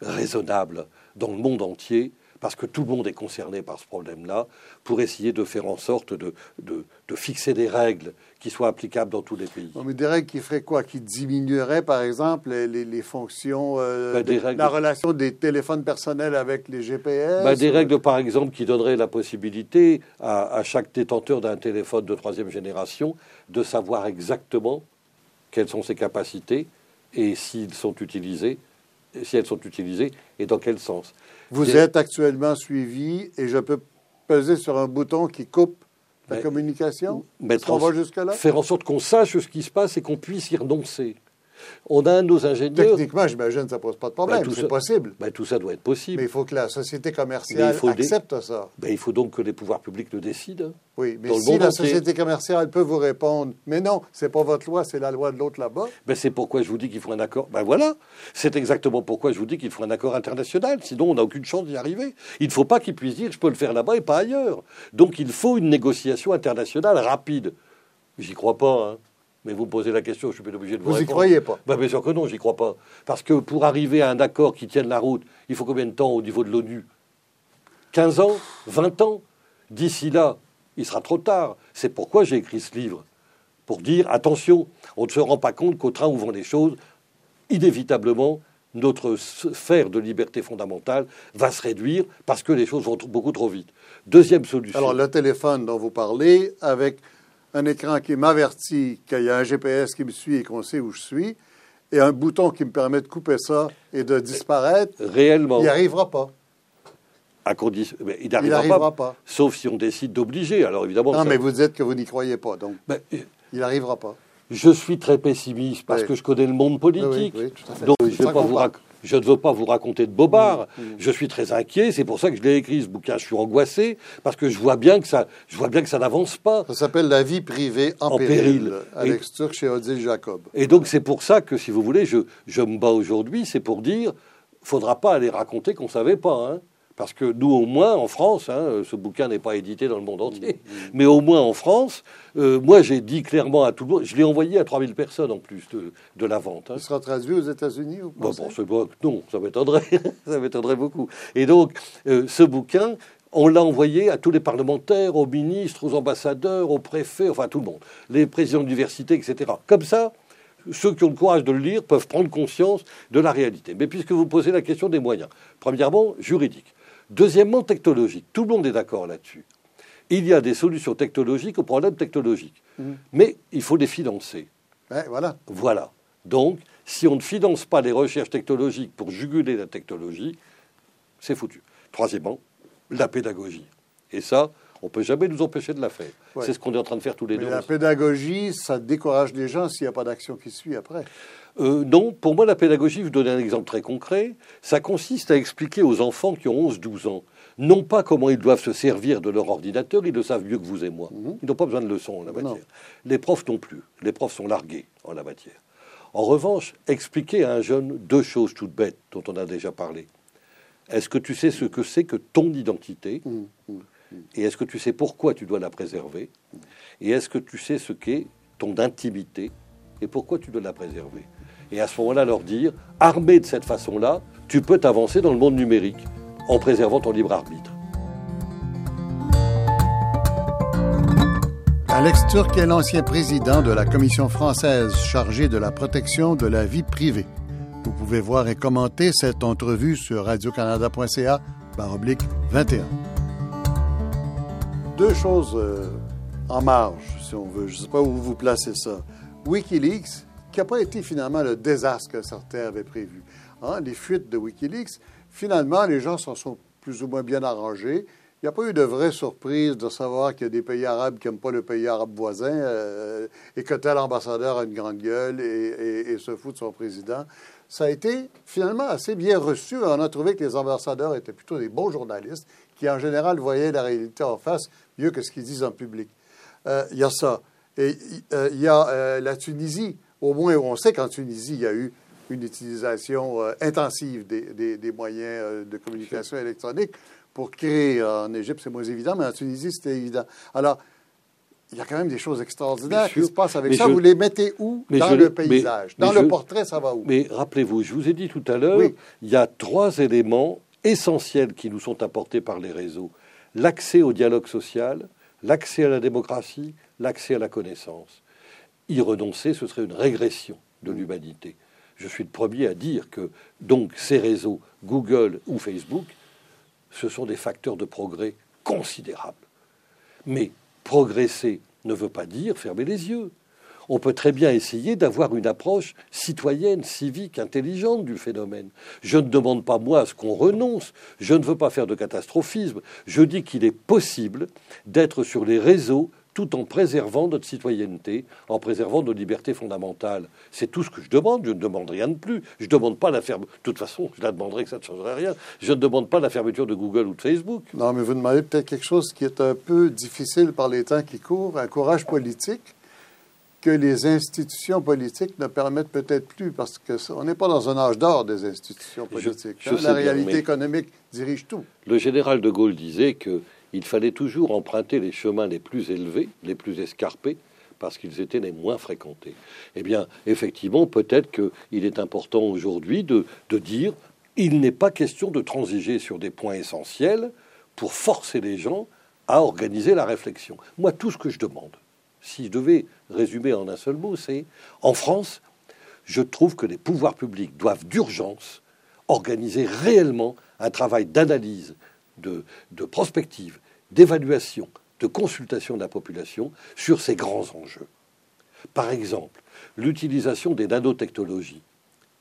raisonnables dans le monde entier parce que tout le monde est concerné par ce problème-là, pour essayer de faire en sorte de, de, fixer des règles qui soient applicables dans tous les pays. mais des règles qui feraient quoi? Qui diminueraient, par exemple, les, les, fonctions, euh, ben, la relation des téléphones personnels avec les GPS ben, Des règles, par exemple, qui donneraient la possibilité à, à chaque détenteur d'un téléphone de troisième génération de savoir exactement quelles sont ses capacités et s'ils sont utilisés si elles sont utilisées et dans quel sens. Vous êtes actuellement suivi et je peux peser sur un bouton qui coupe la communication? on va jusque-là? Faire en sorte qu'on sache ce qui se passe et qu'on puisse y renoncer. On a un de nos ingénieurs. Techniquement, j'imagine que ça ne pose pas de problème. Ben, c'est possible. Ben, tout ça doit être possible. Mais il faut que la société commerciale accepte ça. Ben, il faut donc que les pouvoirs publics le décident. Oui, mais si la société commerciale peut vous répondre, mais non, c'est pas votre loi, c'est la loi de l'autre là-bas. Ben, c'est pourquoi je vous dis qu'il faut un accord. Ben voilà, c'est exactement pourquoi je vous dis qu'il faut un accord international. Sinon, on n'a aucune chance d'y arriver. Il ne faut pas qu'ils puissent dire je peux le faire là-bas et pas ailleurs. Donc, il faut une négociation internationale rapide. J'y crois pas. Hein. Mais vous me posez la question, je suis pas obligé de vous, vous Vous y croyez pas ben, Bien sûr que non, j'y crois pas. Parce que pour arriver à un accord qui tienne la route, il faut combien de temps au niveau de l'ONU? 15 ans? 20 ans? D'ici là, il sera trop tard. C'est pourquoi j'ai écrit ce livre. Pour dire, attention, on ne se rend pas compte qu'au train où vont les choses, inévitablement, notre sphère de liberté fondamentale va se réduire parce que les choses vont beaucoup trop vite. Deuxième solution. Alors, le téléphone dont vous parlez, avec un écran qui m'avertit qu'il y a un GPS qui me suit et qu'on sait où je suis, et un bouton qui me permet de couper ça et de disparaître, réellement, il n'y arrivera pas. À condition, il n'arrivera pas, Sauf si on décide d'obliger. Alors évidemment. Non, mais vous dites que vous n'y croyez pas, donc ben, il n'arrivera pas. Je suis très pessimiste parce que je connais le monde politique. donc je ne vais pas vous raconter je ne veux pas vous raconter de bobards. Mmh, mmh. Je suis très inquiet. C'est pour ça que je l'ai écrit ce bouquin. Je suis angoissé parce que je vois bien que ça, je vois bien que ça n'avance pas. Ça s'appelle La vie privée en, péril, Alex Turc chez Odile Jacob. Et donc c'est pour ça que, si vous voulez, je, je me bats aujourd'hui. C'est pour dire, faudra pas aller raconter qu'on savait pas. Hein. Parce que nous, au moins, en France, hein, ce bouquin n'est pas édité dans le monde entier, mmh, mmh. mais au moins en France, euh, moi, j'ai dit clairement à tout le monde, je l'ai envoyé à 3000 personnes en plus de, la vente. Hein. Il sera traduit aux États-Unis ou bon, bon, Non, ça m'étonnerait, ça m'étonnerait beaucoup. Et donc, euh, ce bouquin, on l'a envoyé à tous les parlementaires, aux ministres, aux ambassadeurs, aux préfets, enfin tout le monde, les présidents d'université, etc. Comme ça, ceux qui ont le courage de le lire peuvent prendre conscience de la réalité. Mais puisque vous posez la question des moyens, premièrement, juridique. Deuxièmement, technologique. Tout le monde est d'accord là-dessus. Il y a des solutions technologiques aux problèmes technologiques. Mmh. Mais il faut les financer. voilà. Voilà. Donc, si on ne finance pas les recherches technologiques pour juguler la technologie, c'est foutu. Troisièmement, la pédagogie. Et ça, on ne peut jamais nous empêcher de la faire. C'est ce qu'on est en train de faire tous les Mais deux. La pédagogie, ça décourage les gens s'il n'y a pas d'action qui suit après. Euh, non, pour moi, la pédagogie, je vous donne un exemple très concret, ça consiste à expliquer aux enfants qui ont 11-12 ans, non pas comment ils doivent se servir de leur ordinateur, ils le savent mieux que vous et moi. Mhm. Ils n'ont pas besoin de leçons en la matière. Les profs non plus. Les profs sont largués en la matière. En revanche, expliquer à un jeune deux choses toutes bêtes dont on a déjà parlé. Est-ce que tu sais ce que c'est que ton identité mhm. Mhm. Et est-ce que tu sais pourquoi tu dois la préserver Et est-ce que tu sais ce qu'est ton intimité et pourquoi tu dois la préserver? Et à ce moment-là leur dire, armé de cette façon-là, tu peux t'avancer dans le monde numérique en préservant ton libre arbitre. Alex Turc est l'ancien président de la Commission française chargée de la protection de la vie privée. Vous pouvez voir et commenter cette entrevue sur radiocanada.ca oblique 21. Deux choses euh, en marge, si on veut. Je ne sais pas où vous placez ça. Wikileaks qui n'a pas été finalement le désastre que certains avaient prévu. Hein, les fuites de Wikileaks, finalement, les gens s'en sont plus ou moins bien arrangés. Il n'y a pas eu de vraie surprise de savoir qu'il y a des pays arabes qui n'aiment pas le pays arabe voisin euh, et que tel ambassadeur a une grande gueule et, se fout de son président. Ça a été finalement assez bien reçu. On a trouvé que les ambassadeurs étaient plutôt des bons journalistes qui, en général, voyaient la réalité en face mieux que ce qu'ils disent en public. Euh, il y a ça. Et euh, il y a la Tunisie au moins on sait qu'en Tunisie, il y a eu une utilisation euh, intensive des, moyens euh, de communication électronique pour créer en Égypte, c'est moins évident, mais en Tunisie, c'était évident. Alors, il y a quand même des choses extraordinaires qui se passent avec ça. Vous les mettez où dans le paysage? Dans le portrait, ça va où? Mais rappelez-vous, je vous ai dit tout à l'heure, il y a trois éléments essentiels qui nous sont apportés par les réseaux. L'accès au dialogue social, l'accès à la démocratie, l'accès à la connaissance. Y renoncer, ce serait une régression de l'humanité. Je suis le premier à dire que donc ces réseaux, Google ou Facebook, ce sont des facteurs de progrès considérables. Mais progresser ne veut pas dire fermer les yeux. On peut très bien essayer d'avoir une approche citoyenne, civique, intelligente du phénomène. Je ne demande pas, moi, à ce qu'on renonce. Je ne veux pas faire de catastrophisme. Je dis qu'il est possible d'être sur les réseaux tout en préservant notre citoyenneté, en préservant nos libertés fondamentales. C'est tout ce que je demande. Je ne demande rien de plus. Je ne demande pas la fermeture. De toute façon, je la demanderai que ça ne changerait rien. Je ne demande pas la fermeture de Google ou de Facebook. Non, mais vous demandez peut-être quelque chose qui est un peu difficile par les temps qui courent, un courage politique que les institutions politiques ne permettent peut-être plus, parce qu'on n'est pas dans un âge d'or des institutions politiques. Hein. la réalité économique dirige tout. Le général de Gaulle disait que il fallait toujours emprunter les chemins les plus élevés, les plus escarpés, parce qu'ils étaient les moins fréquentés. Eh bien, effectivement, peut-être qu'il est important aujourd'hui de, dire il n'est pas question de transiger sur des points essentiels pour forcer les gens à organiser la réflexion. Moi, tout ce que je demande, si je devais résumer en un seul mot, c'est en France, je trouve que les pouvoirs publics doivent d'urgence organiser réellement un travail d'analyse de, prospective, d'évaluation, de consultation de la population sur ces grands enjeux. Par exemple, l'utilisation des nanotechnologies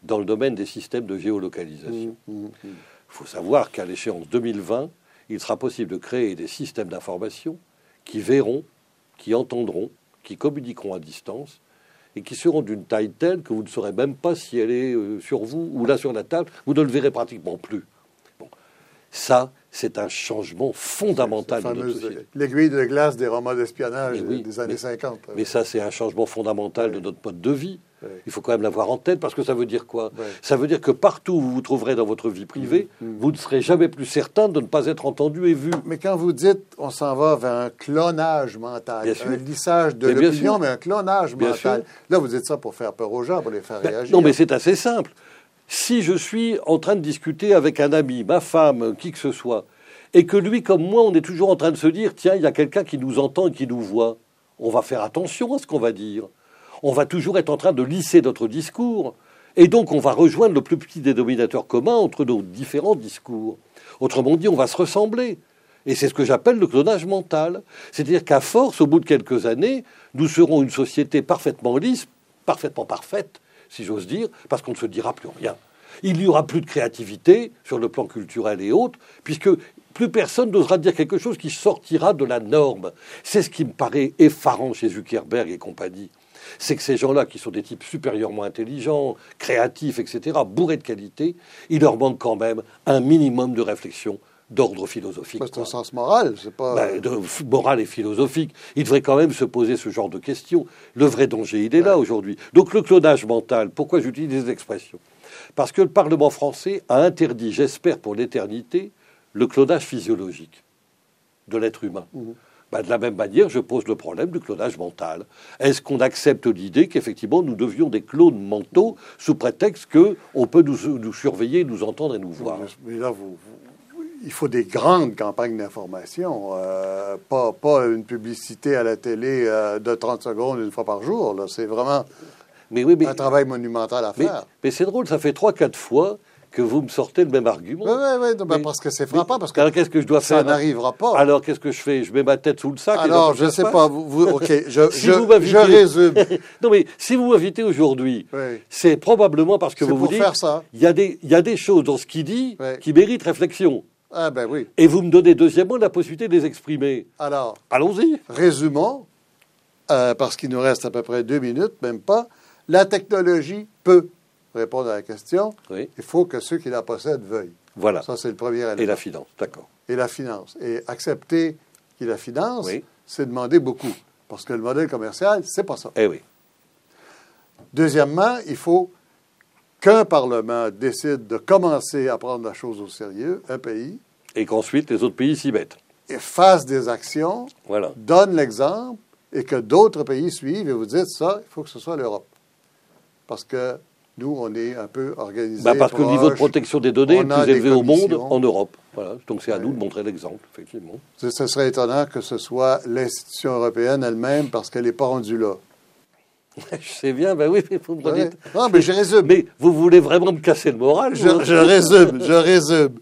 dans le domaine des systèmes de géolocalisation. Mmh, mmh, mmh. Il faut savoir qu'à l'échéance 2020, il sera possible de créer des systèmes d'information qui verront, qui entendront, qui communiqueront à distance et qui seront d'une taille telle que vous ne saurez même pas si elle est euh, sur vous ou là sur la table, vous ne le verrez pratiquement plus. Bon. Ça, c'est un changement fondamental de notre société. L'aiguille de glace des romans d'espionnage des années 50. Mais ça, c'est un changement fondamental de notre mode de vie. Il faut quand même l'avoir en tête parce que ça veut dire quoi? Ça veut dire que partout où vous vous trouverez dans votre vie privée, mm, mm. vous ne serez jamais plus certain de ne pas être entendu et vu. Mais quand vous dites on s'en va vers un clonage mental, un lissage de l'opinion, mais un clonage mental, là vous dites ça pour faire peur aux gens, pour les faire ben, réagir. Non, mais c'est assez simple. Si je suis en train de discuter avec un ami, ma femme, qui que ce soit, et que lui comme moi, on est toujours en train de se dire, tiens, il y a quelqu'un qui nous entend et qui nous voit, on va faire attention à ce qu'on va dire. On va toujours être en train de lisser notre discours. Et donc, on va rejoindre le plus petit dénominateur commun entre nos différents discours. Autrement dit, on va se ressembler. Et c'est ce que j'appelle le clonage mental. C'est-à-dire qu'à force, au bout de quelques années, nous serons une société parfaitement lisse, parfaitement parfaite, si j'ose dire, parce qu'on ne se dira plus rien. Il n'y aura plus de créativité sur le plan culturel et autres, puisque plus personne n'osera dire quelque chose qui sortira de la norme. C'est ce qui me paraît effarant chez Zuckerberg et compagnie. C'est que ces gens-là, qui sont des types supérieurement intelligents, créatifs, etc., bourrés de qualité, il leur manque quand même un minimum de réflexion d'ordre philosophique. C'est un sens moral, c'est pas. Ben, moral et philosophique. Il devrait quand même se poser ce genre de questions. Le vrai danger, il est là aujourd'hui. Donc le clonage mental, pourquoi j'utilise des expressions? Parce que le Parlement français a interdit, j'espère pour l'éternité, le clonage physiologique de l'être humain. Mhm. Ben, de la même manière, je pose le problème du clonage mental. Est-ce qu'on accepte l'idée qu'effectivement nous devions des clones mentaux sous prétexte qu'on peut nous, surveiller, nous entendre et nous voir? Mais là, vous il faut des grandes campagnes d'information, euh, pas, pas une publicité à la télé euh, de 30 secondes une fois par jour. C'est vraiment mais oui, mais, un travail monumental à faire. Mais, c'est drôle, ça fait trois, quatre fois que vous me sortez le même argument. Oui, oui, oui, parce que c'est frappant. Parce que alors, qu'est-ce que je dois faire Ça n'arrivera pas. Alors, qu'est-ce que je fais? Je mets ma tête sous le sac Alors, je ne sais pas. Vous, OK, je, je, je, résume. non, mais si vous m'invitez aujourd'hui, c'est probablement parce que vous vous dites... faire ça. Y, il y a des choses dans ce qu'il dit qui méritent réflexion. Ah ben oui. Et vous me donnez deuxièmement la possibilité de les exprimer. Alors, allons-y. Résumons, euh, parce qu'il nous reste à peu près deux minutes, même pas. La technologie peut répondre à la question. Oui. Il faut que ceux qui la possèdent veuillent. Voilà. Ça, c'est le premier élément. Et la finance, d'accord. Et la finance. Et accepter qu'il la finance, c'est demander beaucoup. Parce que le modèle commercial, c'est pas ça. Eh oui. Deuxièmement, il faut qu'un Parlement décide de commencer à prendre la chose au sérieux, un pays, Et qu'ensuite les autres pays s'y mettent. Et fassent des actions, Voilà. donnent l'exemple, et que d'autres pays suivent, et vous dites ça, il faut que ce soit l'Europe. Parce que nous, on est un peu organisés. Bah, parce que le niveau de protection des données est plus élevé au monde en Europe. Voilà. Donc c'est à nous de montrer l'exemple, effectivement. Ce ce serait étonnant que ce soit l'institution européenne elle-même, parce qu'elle n'est pas rendue là. Je sais bien, ben oui, mais vous me Ouais. dites. Non, mais je résume. Mais vous voulez vraiment me casser le moral Je, résume, je résume.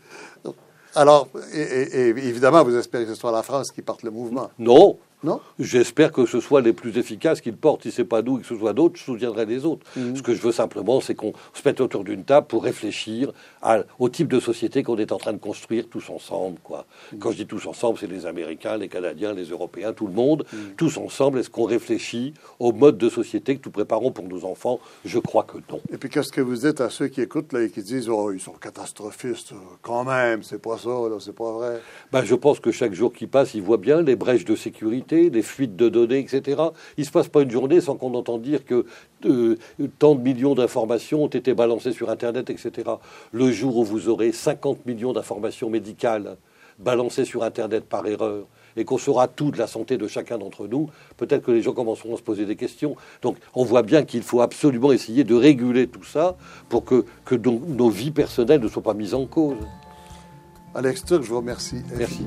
Alors, et, et- et évidemment, vous espérez que ce soit la France qui porte le mouvement, Non. Non? J'espère que ce soit les plus efficaces qui le portent. Si c'est pas nous et que ce soit d'autres, je soutiendrai les autres. Mhm. Ce que je veux simplement, c'est qu'on se mette autour d'une table pour réfléchir à- au type de société qu'on est en train de construire tous ensemble. Quoi. Mhm. Quand je dis tous ensemble, c'est les Américains, les Canadiens, les Européens, tout le monde. Mhm. Tous ensemble, est-ce qu'on réfléchit au mode de société que nous préparons pour nos enfants? Je crois que non. Et puis, qu'est-ce que vous dites à ceux qui écoutent là, et qui disent Oh, ils sont catastrophistes, quand même, c'est pas ça, c'est pas vrai? Ben, je pense que chaque jour qui passe, ils voient bien les brèches de sécurité, les fuites de données, etc. Il ne se passe pas une journée sans qu'on entende dire que euh, tant de millions d'informations ont été balancées sur Internet, etc. Le jour où vous aurez 50 millions d'informations médicales balancées sur Internet par erreur, et qu'on saura tout de la santé de chacun d'entre nous, peut-être que les gens commenceront à se poser des questions. Donc on voit bien qu'il faut absolument essayer de réguler tout ça pour que, que nos- nos vies personnelles ne soient pas mises en cause. Alex Turc, je vous remercie. Merci.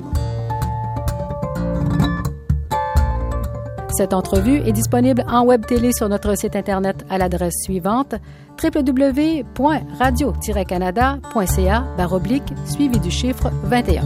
Cette entrevue est disponible en web télé sur notre site Internet à l'adresse suivante www.radio-canada.ca suivi du chiffre 21.